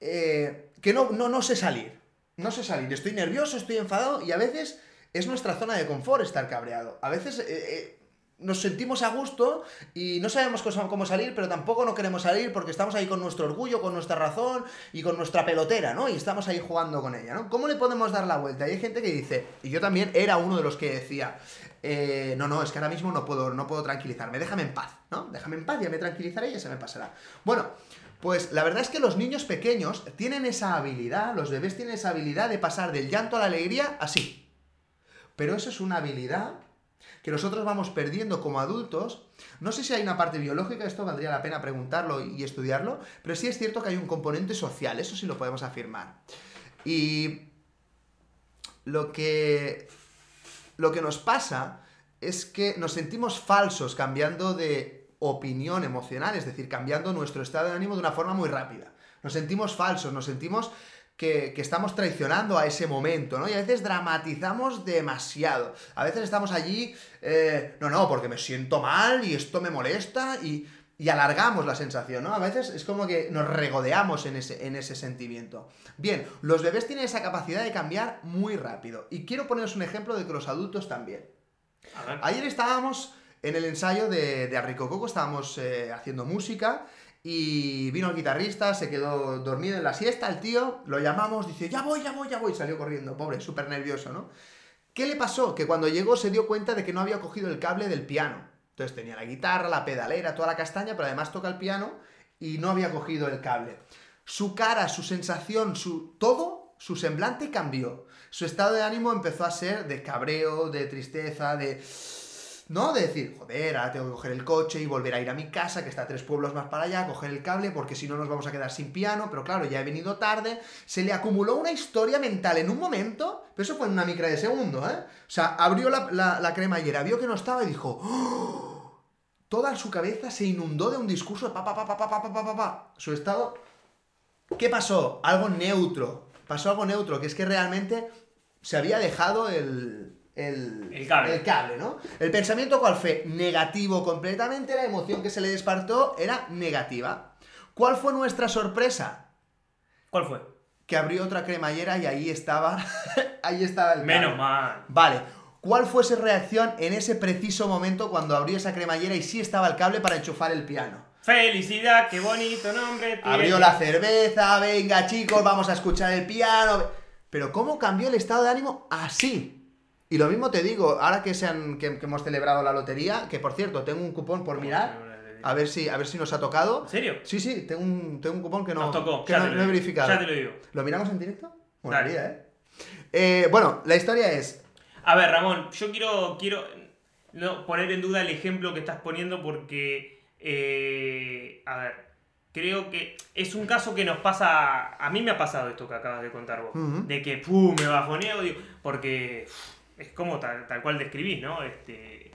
eh, que no, no, no sé salir, no sé salir, estoy nervioso, estoy enfadado y a veces es nuestra zona de confort estar cabreado. A veces eh, eh, nos sentimos a gusto y no sabemos cómo salir, pero tampoco no queremos salir porque estamos ahí con nuestro orgullo, con nuestra razón y con nuestra pelotera, ¿no? Y estamos ahí jugando con ella, ¿no? ¿Cómo le podemos dar la vuelta? Hay gente que dice, y yo también era uno de los que decía, eh, no, no, es que ahora mismo no puedo, no puedo tranquilizarme, déjame en paz, ¿no? Déjame en paz, ya me tranquilizaré y ya se me pasará. Bueno, pues la verdad es que los niños pequeños tienen esa habilidad, los bebés tienen esa habilidad de pasar del llanto a la alegría así. Pero eso es una habilidad que nosotros vamos perdiendo como adultos. No sé si hay una parte biológica, esto valdría la pena preguntarlo y estudiarlo, pero sí es cierto que hay un componente social, eso sí lo podemos afirmar. Y lo que, lo que nos pasa es que nos sentimos falsos cambiando de opinión emocional, es decir, cambiando nuestro estado de ánimo de una forma muy rápida. Nos sentimos falsos, nos sentimos que, que, estamos traicionando a ese momento, ¿no? Y a veces dramatizamos demasiado. A veces estamos allí, eh, no, no, porque me siento mal y esto me molesta y, y, alargamos la sensación, ¿no? A veces es como que nos regodeamos en ese, en ese sentimiento. Bien, los bebés tienen esa capacidad de cambiar muy rápido. Y quiero poneros un ejemplo de que los adultos también. Ayer estábamos en el ensayo de, de Arricococo, estábamos eh, haciendo música y vino el guitarrista, se quedó dormido en la siesta, el tío, lo llamamos, dice, ya voy, ya voy, ya voy, salió corriendo, pobre, súper nervioso, ¿no? ¿Qué le pasó? Que cuando llegó se dio cuenta de que no había cogido el cable del piano. Entonces tenía la guitarra, la pedalera, toda la castaña, pero además toca el piano y no había cogido el cable. Su cara, su sensación, su todo, su semblante cambió. Su estado de ánimo empezó a ser de cabreo, de tristeza, de ¿no? De decir, joder, ahora tengo que coger el coche y volver a ir a mi casa, que está tres pueblos más para allá, coger el cable, porque si no nos vamos a quedar sin piano, pero claro, ya he venido tarde. Se le acumuló una historia mental en un momento, pero eso fue en una micra de segundo, ¿eh? O sea, abrió la, la, la cremallera, vio que no estaba y dijo, ¡Oh! toda su cabeza se inundó de un discurso de pa, pa, pa, pa, pa, pa, pa, pa. Su estado... ¿Qué pasó? Algo neutro. Pasó algo neutro, que es que realmente se había dejado el, el, el, cable. el, cable. ¿no? El pensamiento cuál fue? Negativo completamente, la emoción que se le despertó era negativa. ¿Cuál fue nuestra sorpresa? ¿Cuál fue? Que abrió otra cremallera y ahí estaba, ahí estaba el cable. Menos mal. Vale. ¿Cuál fue su reacción en ese preciso momento cuando abrió esa cremallera y sí estaba el cable para enchufar el piano? Felicidad, qué bonito nombre. Tiene. Abrió la cerveza, venga chicos, vamos a escuchar el piano. Pero ¿cómo cambió el estado de ánimo así? Y lo mismo te digo, ahora que, sean, que, que, hemos celebrado la lotería, que por cierto, tengo un cupón por mirar. A ver si, a ver si nos ha tocado. ¿En serio? Sí, sí, tengo un, tengo un cupón que no, nos tocó, que no, no, he verificado. Ya te lo digo. ¿Lo miramos en directo? Bueno, día, ¿eh? ¿eh? Bueno, la historia es. A ver, Ramón, yo quiero, quiero no poner en duda el ejemplo que estás poniendo porque. Eh, a ver, creo que es un caso que nos pasa. A mí me ha pasado esto que acabas de contar vos. Uh -huh. De que, pum, me bajoneo, digo, porque es como tal, tal cual describís, ¿no? Este,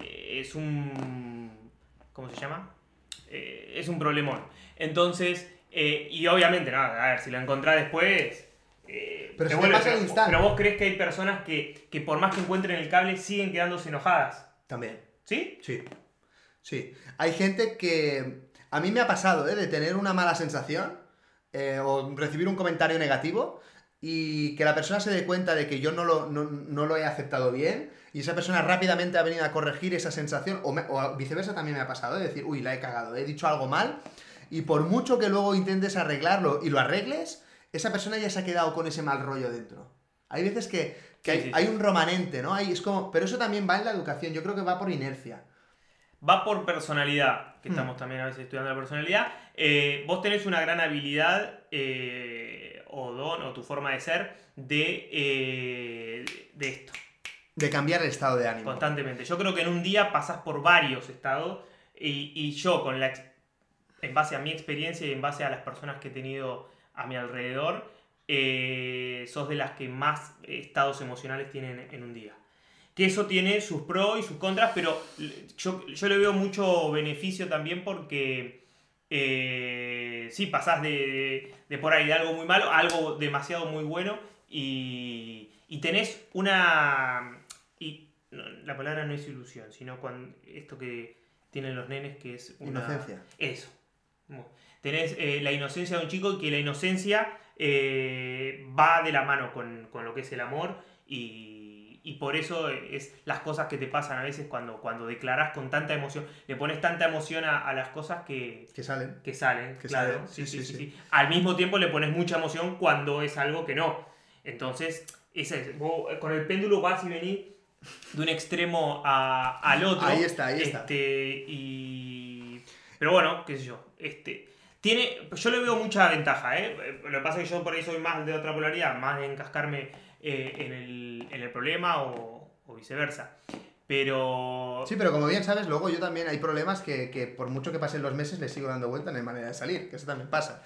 eh, es un... ¿Cómo se llama? Eh, es un problemón. Entonces, eh, y obviamente, nada, a ver, si lo encontrás después... Pero, se vuelve, pero, pero, vos crees que hay personas que, que por más que encuentren el cable siguen quedándose enojadas. También. ¿Sí? Sí. Sí. Hay gente que... A mí me ha pasado, ¿eh? De tener una mala sensación o recibir un comentario negativo y que la persona se dé cuenta de que yo no lo, no, no, lo he aceptado bien y esa persona rápidamente ha venido a corregir esa sensación o, me, o, viceversa también me ha pasado de decir, uy, la he cagado, he dicho algo mal y por mucho que luego intentes arreglarlo y lo arregles, esa persona ya se ha quedado con ese mal rollo dentro. Hay veces que, que sí, hay, sí, hay, un romanente, ¿no? Hay, es como, pero eso también va en la educación, yo creo que va por inercia. Va por personalidad, que hmm. estamos también a veces estudiando la personalidad. Eh, vos tenés una gran habilidad... Eh, o don o tu forma de ser de, eh, de esto. De cambiar el estado de ánimo. Constantemente. Yo creo que en un día pasas por varios estados y, y yo con la en base a mi experiencia y en base a las personas que he tenido a mi alrededor, eh, sos de las que más estados emocionales tienen en un día. Que eso tiene sus pros y sus contras, pero yo, yo le veo mucho beneficio también porque eh, sí, pasás de, de, de, por ahí de algo muy malo a algo demasiado muy bueno y, y tenés una... Y no, la palabra no es ilusión, sino cuando, esto que tienen los nenes que es una... Inocencia. Eso. Tenés eh, la inocencia de un chico y que la inocencia eh, va de la mano con, con, lo que es el amor y, y por eso es las cosas que te pasan a veces cuando, cuando declaras con tanta emoción, le pones tanta emoción a, a las cosas que, Que salen. que salen, Que claro. salen, Sí, sí, sí. Al mismo tiempo le pones mucha emoción cuando es algo que no. Entonces, ese es, vos, con el péndulo vas y venís de un extremo a- al otro. Ahí está, ahí está. Este, y... Pero bueno, qué sé yo. Este, tiene, yo le veo mucha ventaja, ¿eh? Lo que pasa es que yo por ahí soy más de otra polaridad, más de encascarme eh, en, el, en el problema o, o viceversa. Pero... Sí, pero como bien sabes, luego yo también hay problemas que, que por mucho que pasen los meses le sigo dando vuelta, no hay manera de salir, que eso también pasa.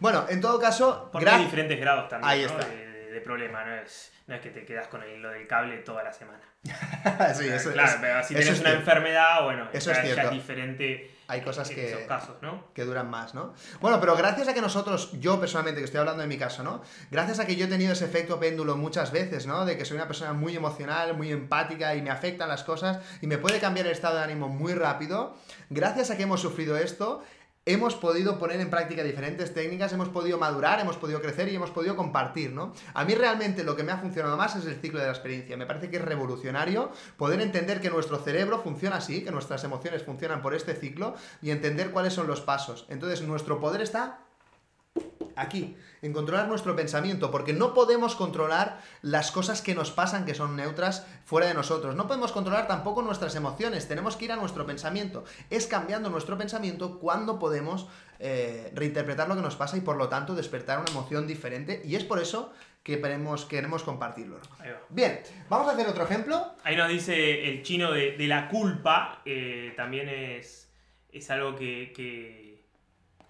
Bueno, en todo caso, Porque hay diferentes grados también Ahí ¿no? está. De, de- de problema, no es, no es que te quedas con el- lo del cable toda la semana. sí, eso, claro, es- pero si eso tenés es una cierto. enfermedad, bueno, Eso es ya cierto. diferente Hay cosas en que- esos casos, ¿no? que duran más, ¿no? Bueno, pero gracias a que nosotros, yo personalmente, que estoy hablando de mi caso, ¿no? Gracias a que yo he tenido ese efecto péndulo muchas veces, ¿no? De que soy una persona muy emocional, muy empática y me afectan las cosas y me puede cambiar el estado de ánimo muy rápido. Gracias a que hemos sufrido esto, hemos podido poner en práctica diferentes técnicas, hemos podido madurar, hemos podido crecer y hemos podido compartir, ¿no? A mí realmente lo que me ha funcionado más es el ciclo de la experiencia. Me parece que es revolucionario poder entender que nuestro cerebro funciona así, que nuestras emociones funcionan por este ciclo y entender cuáles son los pasos. Entonces, nuestro poder está aquí, en controlar nuestro pensamiento, porque no podemos controlar las cosas que nos pasan que son neutras fuera de nosotros. No podemos controlar tampoco nuestras emociones, tenemos que ir a nuestro pensamiento. Es cambiando nuestro pensamiento cuando podemos eh, reinterpretar lo que nos pasa y por lo tanto despertar una emoción diferente y es por eso que queremos, queremos compartirlo. Bien, vamos a hacer otro ejemplo. Ahí nos dice el chino de, de la culpa, eh, también es, es algo que, que-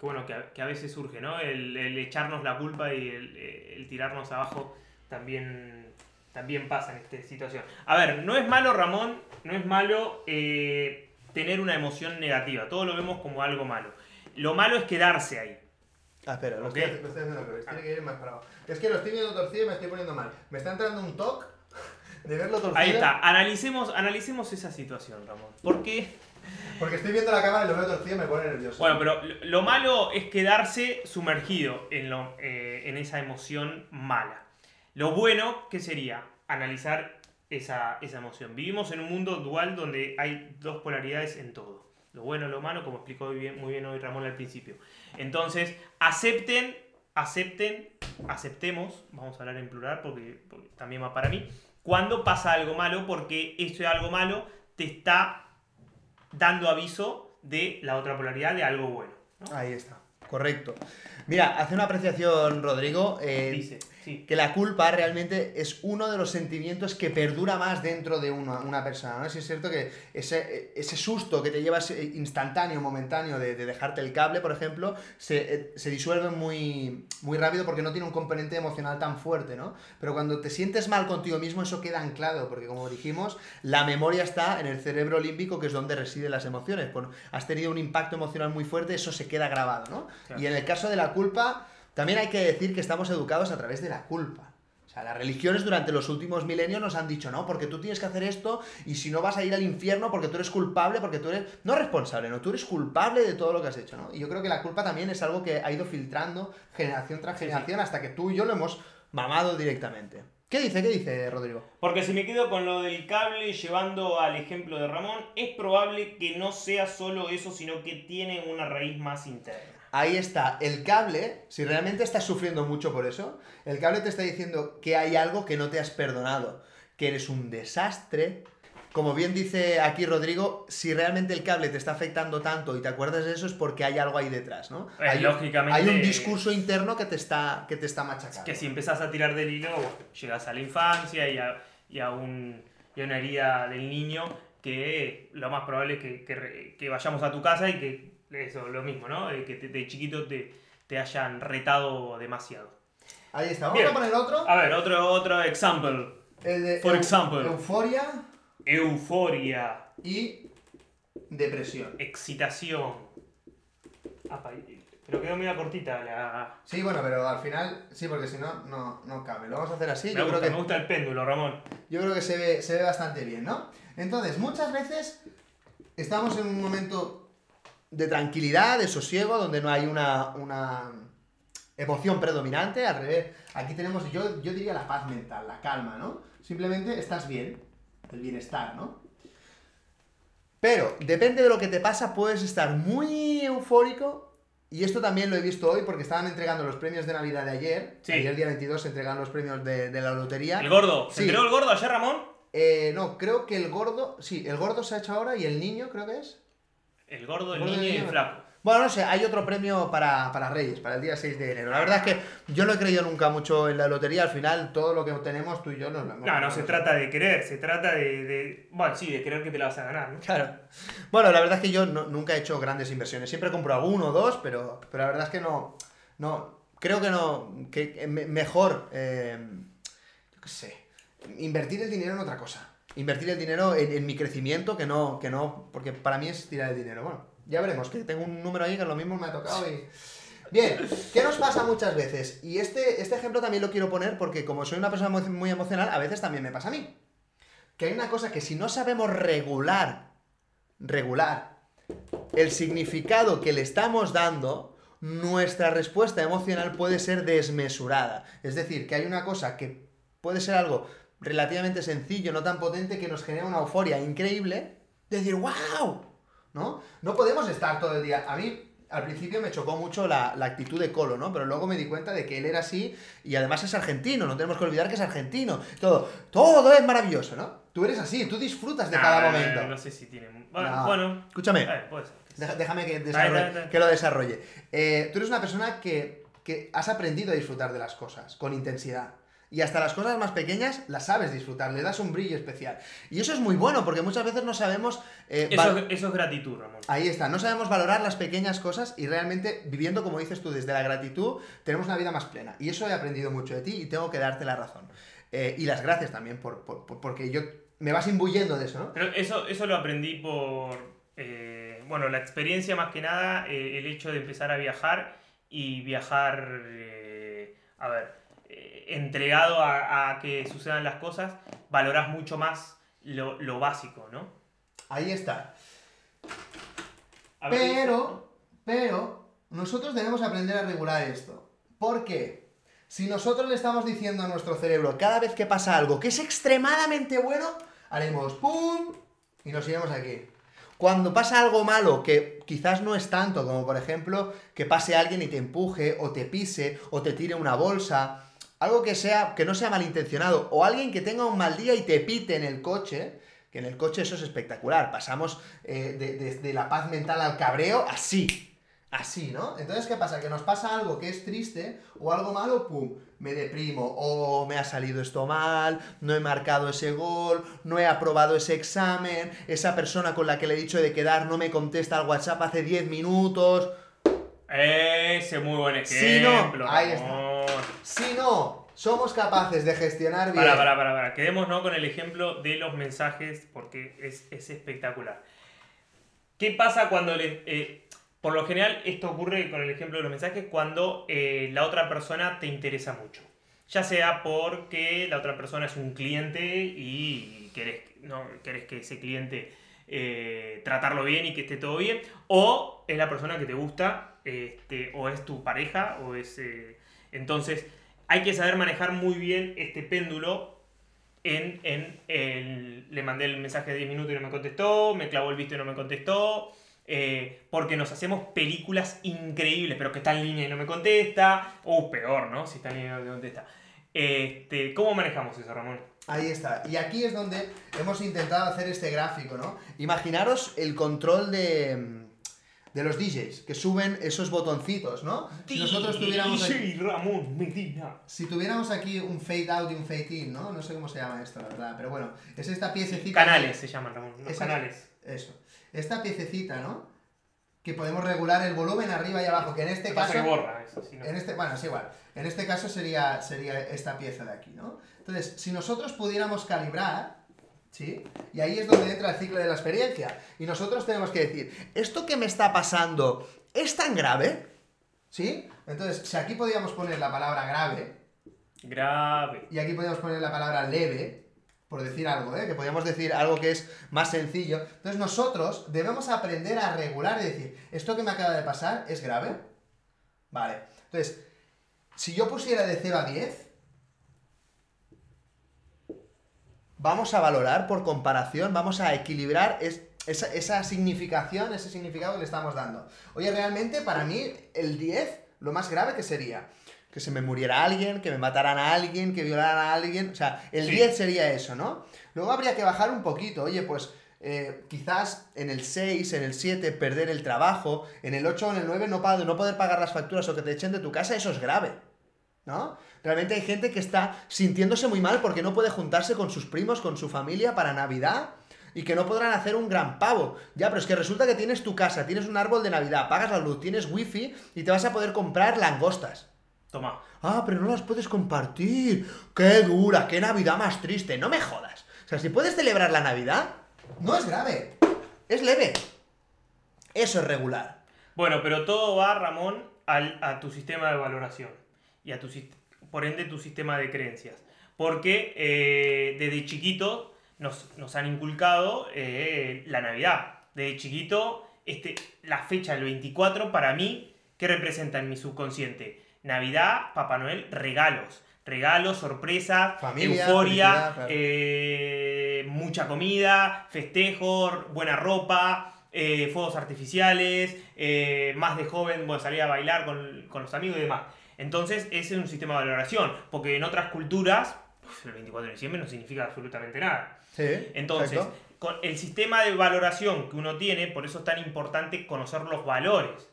que, bueno, que a, que a veces surge, ¿no? El, el echarnos la culpa y el, eh, el tirarnos abajo también, también pasa en esta situación. A ver, no es malo, Ramón, no es malo eh, tener una emoción negativa, todo lo vemos como algo malo. Lo malo es quedarse ahí. Ah, espera, lo, Ok. estoy, haciendo al revés, tiene que ir más para abajo. Es que lo estoy viendo torcido y me estoy poniendo mal. Me está entrando un toque de verlo torcido. Ahí está, analicemos, analicemos esa situación, Ramón. ¿Por qué? Porque estoy viendo la cámara y lo veo torcido y me pone nervioso. Bueno, pero lo- lo malo es quedarse sumergido en, lo- eh, en esa emoción mala. Lo bueno, ¿qué sería? Analizar esa, esa emoción. Vivimos en un mundo dual donde hay dos polaridades en todo. Lo bueno y lo malo, como explicó muy bien, muy bien hoy Ramón al principio. Entonces, acepten, acepten, aceptemos, vamos a hablar en plural porque, porque también va para mí, cuando pasa algo malo, porque eso algo malo te está dando aviso de la otra polaridad de algo bueno. ¿no? Ahí está, correcto. Mira, hace una apreciación, Rodrigo, eh, Dice, sí. que la culpa realmente es uno de los sentimientos que perdura más dentro de una, una persona. ¿no? Si es cierto que ese, ese susto que te llevas eh, instantáneo, momentáneo, de, de dejarte el cable, por ejemplo, se, eh, se disuelve muy, muy rápido porque no tiene un componente emocional tan fuerte, ¿no? Pero cuando te sientes mal contigo mismo, eso queda anclado, porque como dijimos, la memoria está en el cerebro límbico, que es donde residen las emociones. Cuando has tenido un impacto emocional muy fuerte, eso se queda grabado, ¿no? Claro. Y en el caso de la culpa, también hay que decir que estamos educados a través de la culpa. O sea, las religiones durante los últimos milenios nos han dicho, no, porque tú tienes que hacer esto y si no vas a ir al infierno porque tú eres culpable, porque tú eres... No responsable, no, tú eres culpable de todo lo que has hecho, ¿no? Y yo creo que la culpa también es algo que ha ido filtrando generación tras generación hasta que tú y yo lo hemos mamado directamente. ¿Qué dice? ¿Qué dice Rodrigo? Porque si me quedo con lo del cable llevando al ejemplo de Ramón, es probable que no sea solo eso, sino que tiene una raíz más interna. Ahí está, el cable, si realmente estás sufriendo mucho por eso, el cable te está diciendo que hay algo que no te has perdonado, que eres un desastre. Como bien dice aquí Rodrigo, si realmente el cable te está afectando tanto y te acuerdas de eso es porque hay algo ahí detrás, ¿no? Eh, hay, lógicamente- hay un discurso interno que te está, que te está machacando. Que si empezás a tirar del hilo, llegas a la infancia y a, y a un- y a una herida del niño que lo más probable es que, que que vayamos a tu casa y que eso, lo mismo, ¿no? Eh, Que te- de chiquito te, te hayan retado demasiado. Ahí está, vamos Bien. a poner otro. A ver, otro, otro ejemplo. El de For eu- example. euforia Euforia. y depresión. Excitación. Apa, pero quedó media cortita la... Sí, bueno, pero al final, sí, porque si no, no, no cabe. Lo vamos a hacer así. Me yo gusta, creo que me gusta el péndulo, Ramón. yo creo que se ve, se ve bastante bien, ¿no? Entonces, muchas veces estamos en un momento de tranquilidad, de sosiego, donde no hay una, una, emoción predominante, al revés. Aquí tenemos, yo, yo diría la paz mental, la calma, ¿no? Simplemente estás bien, el bienestar, ¿no? Pero, depende de lo que te pasa, puedes estar muy eufórico. Y esto también lo he visto hoy porque estaban entregando los premios de Navidad de ayer. Sí. Ayer, el día 22, se entregan los premios de, de la lotería. El gordo. ¿Se Sí. el gordo ayer, Ramón? Eh, no, creo que el gordo. Sí, el gordo se ha hecho ahora y el niño, creo que es. El gordo, el Gordo, niño y el flaco. Bueno, no sé, hay otro premio para, para Reyes, para el día 6 de enero. La verdad es que yo no he creído nunca mucho en la lotería. Al final, todo lo que tenemos tú y yo nos lo hemos No, no se trata de querer, se trata de, de- Bueno, sí, de creer que te la vas a ganar, ¿no? Claro. Bueno, la verdad es que yo no- nunca he hecho grandes inversiones. Siempre compro alguno o dos, pero, pero la verdad es que no. No. Creo que no. Que me- mejor. eh, yo qué sé. Invertir el dinero en otra cosa. Invertir el dinero en, mi crecimiento que no, que no. Porque para mí es tirar el dinero. Bueno, ya veremos, que tengo un número ahí que lo mismo me ha tocado y. Bien, ¿qué nos pasa muchas veces? Y este, este ejemplo también lo quiero poner porque como soy una persona muy, muy emocional, a veces también me pasa a mí. Que hay una cosa que si no sabemos regular, regular, el significado que le estamos dando, nuestra respuesta emocional puede ser desmesurada. Es decir, que hay una cosa que puede ser algo relativamente sencillo, no tan potente, que nos genera una euforia increíble, de decir, wow, ¿no? No podemos estar todo el día. A mí, al principio me chocó mucho la, la actitud de Colo, ¿no? Pero luego me di cuenta de que él era así y además es argentino, no tenemos que olvidar que es argentino. Todo, todo es maravilloso, ¿no? Tú eres así, tú disfrutas de cada Ah, momento. No sé si tiene. Bueno, No. bueno. Escúchame. Puede ser. Deja- déjame dale. que lo desarrolle. Eh, tú eres una persona que, que has aprendido a disfrutar de las cosas con intensidad. Y hasta las cosas más pequeñas las sabes disfrutar, le das un brillo especial. Y eso es muy bueno, porque muchas veces no sabemos... eh, Eso, es- eso es gratitud, Ramón. Ahí está, no sabemos valorar las pequeñas cosas y realmente viviendo, como dices tú, desde la gratitud, tenemos una vida más plena. Y eso he aprendido mucho de ti y tengo que darte la razón. Eh, y las gracias también, por, por- por- porque yo me vas imbuyendo de eso, ¿no? Pero eso, eso lo aprendí por. eh, bueno, la experiencia más que nada, el hecho de empezar a viajar y viajar. a ver, entregado a, a que sucedan las cosas, valorás mucho más lo, lo básico, ¿no? Ahí está. A ver, Pero, pero, nosotros debemos aprender a regular esto. ¿Por qué? Si nosotros le estamos diciendo a nuestro cerebro cada vez que pasa algo que es extremadamente bueno, haremos ¡pum! y nos iremos aquí. Cuando pasa algo malo que quizás no es tanto, como por ejemplo que pase alguien y te empuje, o te pise, o te tire una bolsa, algo que sea que no sea malintencionado, o alguien que tenga un mal día y te pite en el coche, que en el coche eso es espectacular. Pasamos eh, de, la paz mental al cabreo así. Así, ¿no? Entonces, ¿qué pasa? Que nos pasa algo que es triste o algo malo, ¡pum! Me deprimo. O me ha salido esto mal, no he marcado ese gol, no he aprobado ese examen, esa persona con la que le he dicho de quedar no me contesta al WhatsApp hace 10 minutos. Ese muy buen Sí, no, ejemplo. ahí está. Si no somos capaces de gestionar bien... Para, para, para, para. Quedémonos con el ejemplo de los mensajes porque es, es espectacular. ¿Qué pasa cuando le... eh, por lo general, esto ocurre con el ejemplo de los mensajes cuando eh, la otra persona te interesa mucho. Ya sea porque la otra persona es un cliente y querés, no, querés que ese cliente eh, tratarlo bien y que esté todo bien, o es la persona que te gusta, este, o es tu pareja, o es... eh, entonces, hay que saber manejar muy bien este péndulo en, en el, le mandé el mensaje de 10 minutos y no me contestó, me clavó el visto y no me contestó, eh, porque nos hacemos películas increíbles, pero que está en línea y no me contesta, o peor, ¿no? Si está en línea y no me contesta. Este, ¿Cómo manejamos eso, Ramón? Ahí está. Y aquí es donde hemos intentado hacer este gráfico, ¿no? Imaginaros el control de, de los DJs, que suben esos botoncitos, ¿no? Si nosotros tuviéramos aquí, Ramón Medina. si tuviéramos aquí un fade out y un fade in, ¿no? No sé cómo se llama esto, la verdad, pero bueno, es esta piececita... Canales se llaman, Ramón. Los Esa- canales. Eso. Esta piececita, ¿no? Que podemos regular el volumen arriba y abajo, que en este ¿Qué pasa caso... que borra eso? Si no. En este, bueno, es igual. En este caso sería, sería esta pieza de aquí, ¿no? Entonces, si nosotros pudiéramos calibrar, ¿sí? Y ahí es donde entra el ciclo de la experiencia. Y nosotros tenemos que decir, ¿esto que me está pasando es tan grave? ¿Sí? Entonces, si aquí podíamos poner la palabra grave, Grave. y aquí podíamos poner la palabra leve, por decir algo, ¿eh? que podríamos decir algo que es más sencillo. Entonces nosotros debemos aprender a regular y decir, ¿esto que me acaba de pasar es grave? Vale. Entonces, si yo pusiera de 0 a 10, vamos a valorar por comparación, vamos a equilibrar es- esa, esa significación, ese significado que le estamos dando. Oye, realmente para mí el 10, lo más grave que sería que se me muriera alguien, que me mataran a alguien, que violaran a alguien, o sea, el Sí. 10 sería eso, ¿no? Luego habría que bajar un poquito, oye, pues eh, quizás en el 6, en el 7 perder el trabajo, en el 8 o en el 9 no, no poder pagar las facturas o que te echen de tu casa, eso es grave. ¿No? Realmente hay gente que está sintiéndose muy mal porque no puede juntarse con sus primos, con su familia para Navidad y que no podrán hacer un gran pavo. Ya, pero es que resulta que tienes tu casa, tienes un árbol de Navidad, pagas la luz, tienes wifi y te vas a poder comprar langostas. Toma. Ah, pero no las puedes compartir. Qué dura, qué Navidad más triste. No me jodas. O sea, si puedes celebrar la Navidad, no es grave. Es leve. Eso es regular. Bueno, pero todo va, Ramón, al- a tu sistema de valoración y a tu por ende tu sistema de creencias. Porque eh, desde chiquito nos, nos han inculcado eh, la Navidad. Desde chiquito, este, la fecha del 24 para mí, ¿qué representa en mi subconsciente? Navidad, Papá Noel, regalos. Regalos, sorpresas, Familia, euforia, claro. eh, mucha comida, festejo, buena ropa, eh, fuegos artificiales, eh, más de joven, bueno, salir a bailar con, con los amigos y demás. Entonces, ese es un sistema de valoración, porque en otras culturas, pues, el 24 de diciembre no significa absolutamente nada. Sí. Entonces, exacto. con el sistema de valoración que uno tiene, por eso es tan importante conocer los valores.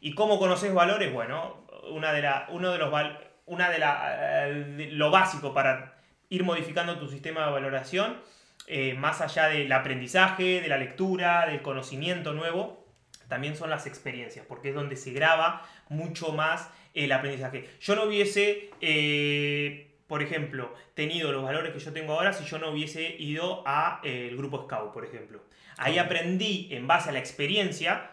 ¿Y cómo conoces valores? Bueno, una de la, uno de los una de la, eh, de lo básico para ir modificando tu sistema de valoración, eh, más allá del aprendizaje, de la lectura, del conocimiento nuevo, también son las experiencias, porque es donde se graba mucho más el aprendizaje. Yo no hubiese, eh, por ejemplo, tenido los valores que yo tengo ahora si yo no hubiese ido al grupo Scout, por ejemplo. Ahí aprendí, en base a la experiencia,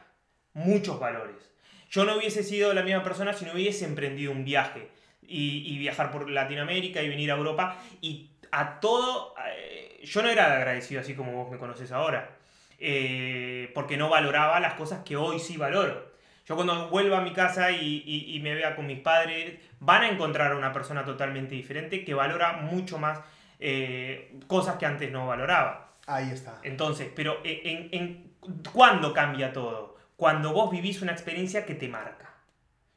muchos valores. Yo no hubiese sido la misma persona si no hubiese emprendido un viaje y, y viajar por Latinoamérica y venir a Europa y a todo... eh, yo no era agradecido así como vos me conoces ahora, eh, porque no valoraba las cosas que hoy sí valoro. Yo cuando vuelva a mi casa y, y- y me vea con mis padres, van a encontrar a una persona totalmente diferente que valora mucho más eh, cosas que antes no valoraba. Ahí está. Entonces, pero en, en- ¿cuándo cambia todo? Cuando vos vivís una experiencia que te marca.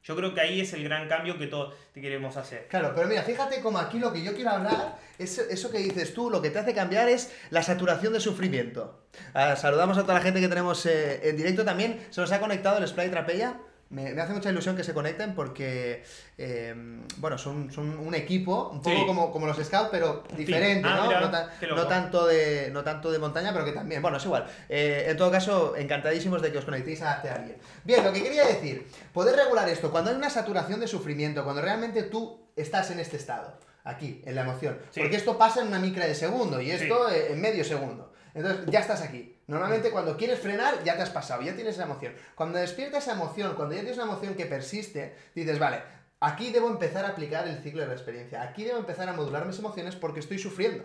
Yo creo que ahí es el gran cambio que todos queremos hacer. Claro, pero mira, fíjate como aquí lo que yo quiero hablar, es eso que dices tú, lo que te hace cambiar es la saturación de sufrimiento. Ah, saludamos a toda la gente que tenemos eh, en directo también. Se nos ha conectado el Splay Trapella. Me, me hace mucha ilusión que se conecten porque, eh, bueno, son, son un equipo, un poco Sí. como, como los Scouts, pero diferente, Ah, ¿no? mira, no, tan- no tanto de, no tanto de montaña, pero que también, bueno, es igual. Eh, en todo caso, encantadísimos de que os conectéis a hacia alguien. Bien, lo que quería decir, poder regular esto, cuando hay una saturación de sufrimiento, cuando realmente tú estás en este estado, aquí, en la emoción, Sí. porque esto pasa en una micra de segundo y esto eh, en medio segundo. Entonces ya estás aquí. Normalmente cuando quieres frenar ya te has pasado, ya tienes esa emoción. Cuando despierta esa emoción, cuando ya tienes una emoción que persiste, dices, vale, aquí debo empezar a aplicar el ciclo de la experiencia. Aquí debo empezar a modular mis emociones porque estoy sufriendo.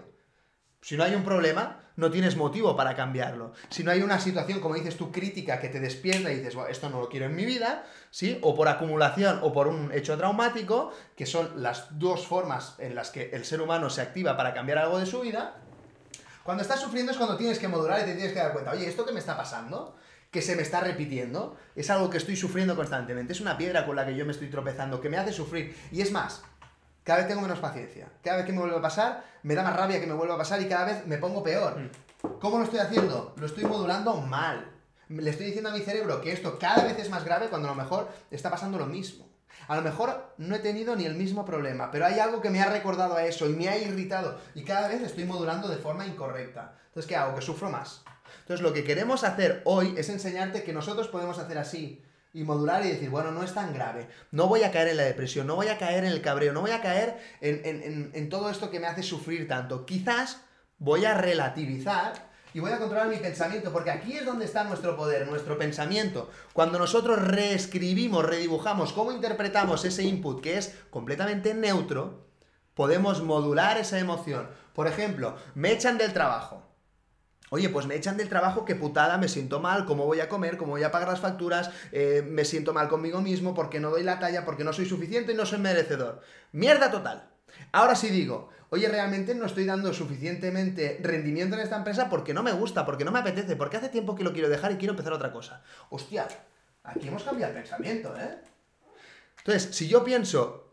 Si no hay un problema, no tienes motivo para cambiarlo. Si no hay una situación, como dices tú, crítica que te despierta y dices, "Bueno, esto no lo quiero en mi vida, ¿sí? O por acumulación o por un hecho traumático, que son las dos formas en las que el ser humano se activa para cambiar algo de su vida. Cuando estás sufriendo es cuando tienes que modular y te tienes que dar cuenta, oye, ¿esto que me está pasando? Que se me está repitiendo, es algo que estoy sufriendo constantemente, es una piedra con la que yo me estoy tropezando, que me hace sufrir. Y es más, cada vez tengo menos paciencia. Cada vez que me vuelve a pasar, me da más rabia que me vuelva a pasar y cada vez me pongo peor. ¿Cómo lo estoy haciendo? Lo estoy modulando mal. Le estoy diciendo a mi cerebro que esto cada vez es más grave cuando a lo mejor está pasando lo mismo. A lo mejor no he tenido ni el mismo problema, pero hay algo que me ha recordado a eso y me ha irritado y cada vez estoy modulando de forma incorrecta. Entonces, ¿qué hago? Que sufro más. Entonces, lo que queremos hacer hoy es enseñarte que nosotros podemos hacer así y modular y decir, bueno, no es tan grave, no voy a caer en la depresión, no voy a caer en el cabreo, no voy a caer en, en- en- en todo esto que me hace sufrir tanto. Quizás voy a relativizar y voy a controlar mi pensamiento, porque aquí es donde está nuestro poder, nuestro pensamiento. Cuando nosotros reescribimos, redibujamos cómo interpretamos ese input que es completamente neutro, podemos modular esa emoción. Por ejemplo, me echan del trabajo. Oye, pues me echan del trabajo, qué putada, me siento mal, cómo voy a comer, cómo voy a pagar las facturas, eh, me siento mal conmigo mismo porque no doy la talla, porque no soy suficiente y no soy merecedor. Mierda total. Ahora sí digo, oye, realmente no estoy dando suficientemente rendimiento en esta empresa porque no me gusta, porque no me apetece, porque hace tiempo que lo quiero dejar y quiero empezar otra cosa. Hostia, aquí hemos cambiado el pensamiento, ¿eh? Entonces, si yo pienso,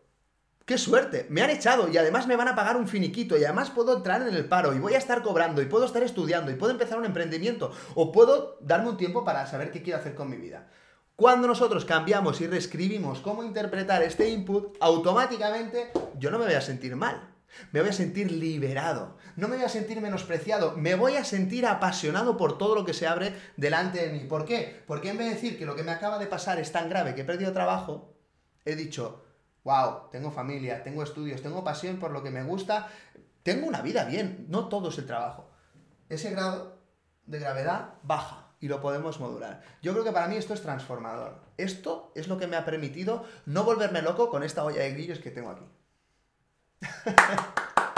¡Qué suerte! Me han echado y además me van a pagar un finiquito y además puedo entrar en el paro y voy a estar cobrando y puedo estar estudiando y puedo empezar un emprendimiento o puedo darme un tiempo para saber qué quiero hacer con mi vida. Cuando nosotros cambiamos y reescribimos cómo interpretar este input, automáticamente yo no me voy a sentir mal. Me voy a sentir liberado, no me voy a sentir menospreciado, me voy a sentir apasionado por todo lo que se abre delante de mí. ¿Por qué? Porque en vez de decir que lo que me acaba de pasar es tan grave que he perdido trabajo, he dicho, wow, tengo familia, tengo estudios, tengo pasión por lo que me gusta, tengo una vida bien, no todo es el trabajo. Ese grado de gravedad baja y lo podemos modular. Yo creo que para mí esto es transformador. Esto es lo que me ha permitido no volverme loco con esta olla de grillos que tengo aquí.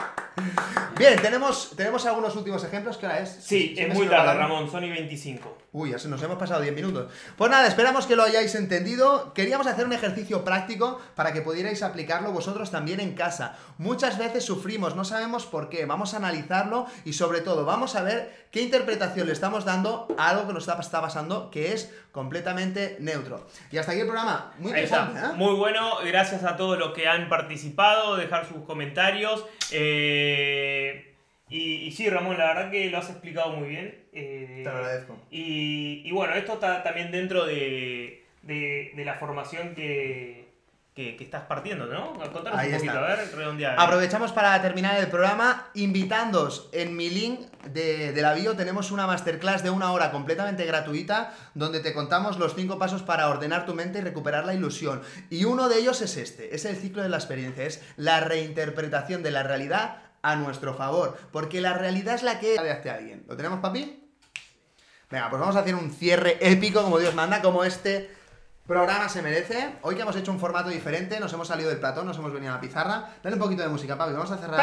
Bien, tenemos, tenemos algunos últimos ejemplos. ¿Qué hora es? Sí, ¿Se es muy tarde? Ramón, Sony 25. Uy, ya se nos hemos pasado 10 minutos. Pues nada, esperamos que lo hayáis entendido. Queríamos hacer un ejercicio práctico para que pudierais aplicarlo vosotros también en casa. Muchas veces sufrimos, no sabemos por qué. Vamos a analizarlo y sobre todo vamos a ver qué interpretación le estamos dando a algo que nos está, pasando que es completamente neutro. Y hasta aquí el programa. Muy interesante. ¿eh? Muy bueno, gracias a todos los que han participado, dejar sus comentarios. eh, y, y sí, Ramón, la verdad que lo has explicado muy bien. eh, Te lo agradezco. Y, y bueno, esto está también dentro de, de- de la formación que, que, que estás partiendo, ¿no? Contanos Ahí un poquito, está. a ver, redondear. Aprovechamos para terminar el programa invitándoos en mi link de, de la bio tenemos una masterclass de una hora completamente gratuita donde te contamos los cinco pasos para ordenar tu mente y recuperar la ilusión. Y uno de ellos es este, es el ciclo de la experiencia, es la reinterpretación de la realidad a nuestro favor, porque la realidad es la que de hacia alguien. ¿Lo tenemos, papi? Venga, pues vamos a hacer un cierre épico como Dios manda, como este programa se merece. Hoy que hemos hecho un formato diferente, nos hemos salido del platón, nos hemos venido a la pizarra. Dale un poquito de música, papi, vamos a cerrar.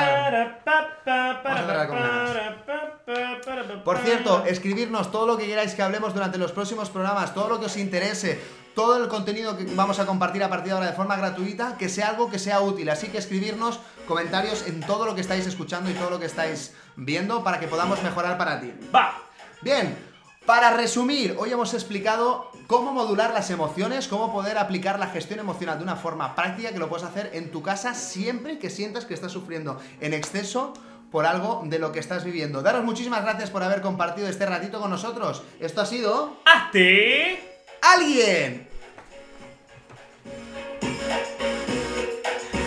Vamos a cerrar con ganas. Por cierto, escribirnos todo lo que queráis que hablemos durante los próximos programas, todo lo que os interese, todo el contenido que vamos a compartir a partir de ahora de forma gratuita, que sea algo que sea útil. Así que escribirnos comentarios en todo lo que estáis escuchando y todo lo que estáis viendo para que podamos mejorar para ti. Va. Bien, para resumir, hoy hemos explicado cómo modular las emociones, cómo poder aplicar la gestión emocional de una forma práctica que lo puedes hacer en tu casa siempre que sientas que estás sufriendo en exceso por algo de lo que estás viviendo. Daros muchísimas gracias por haber compartido este ratito con nosotros. Esto ha sido... Hazte. ¡Alguien!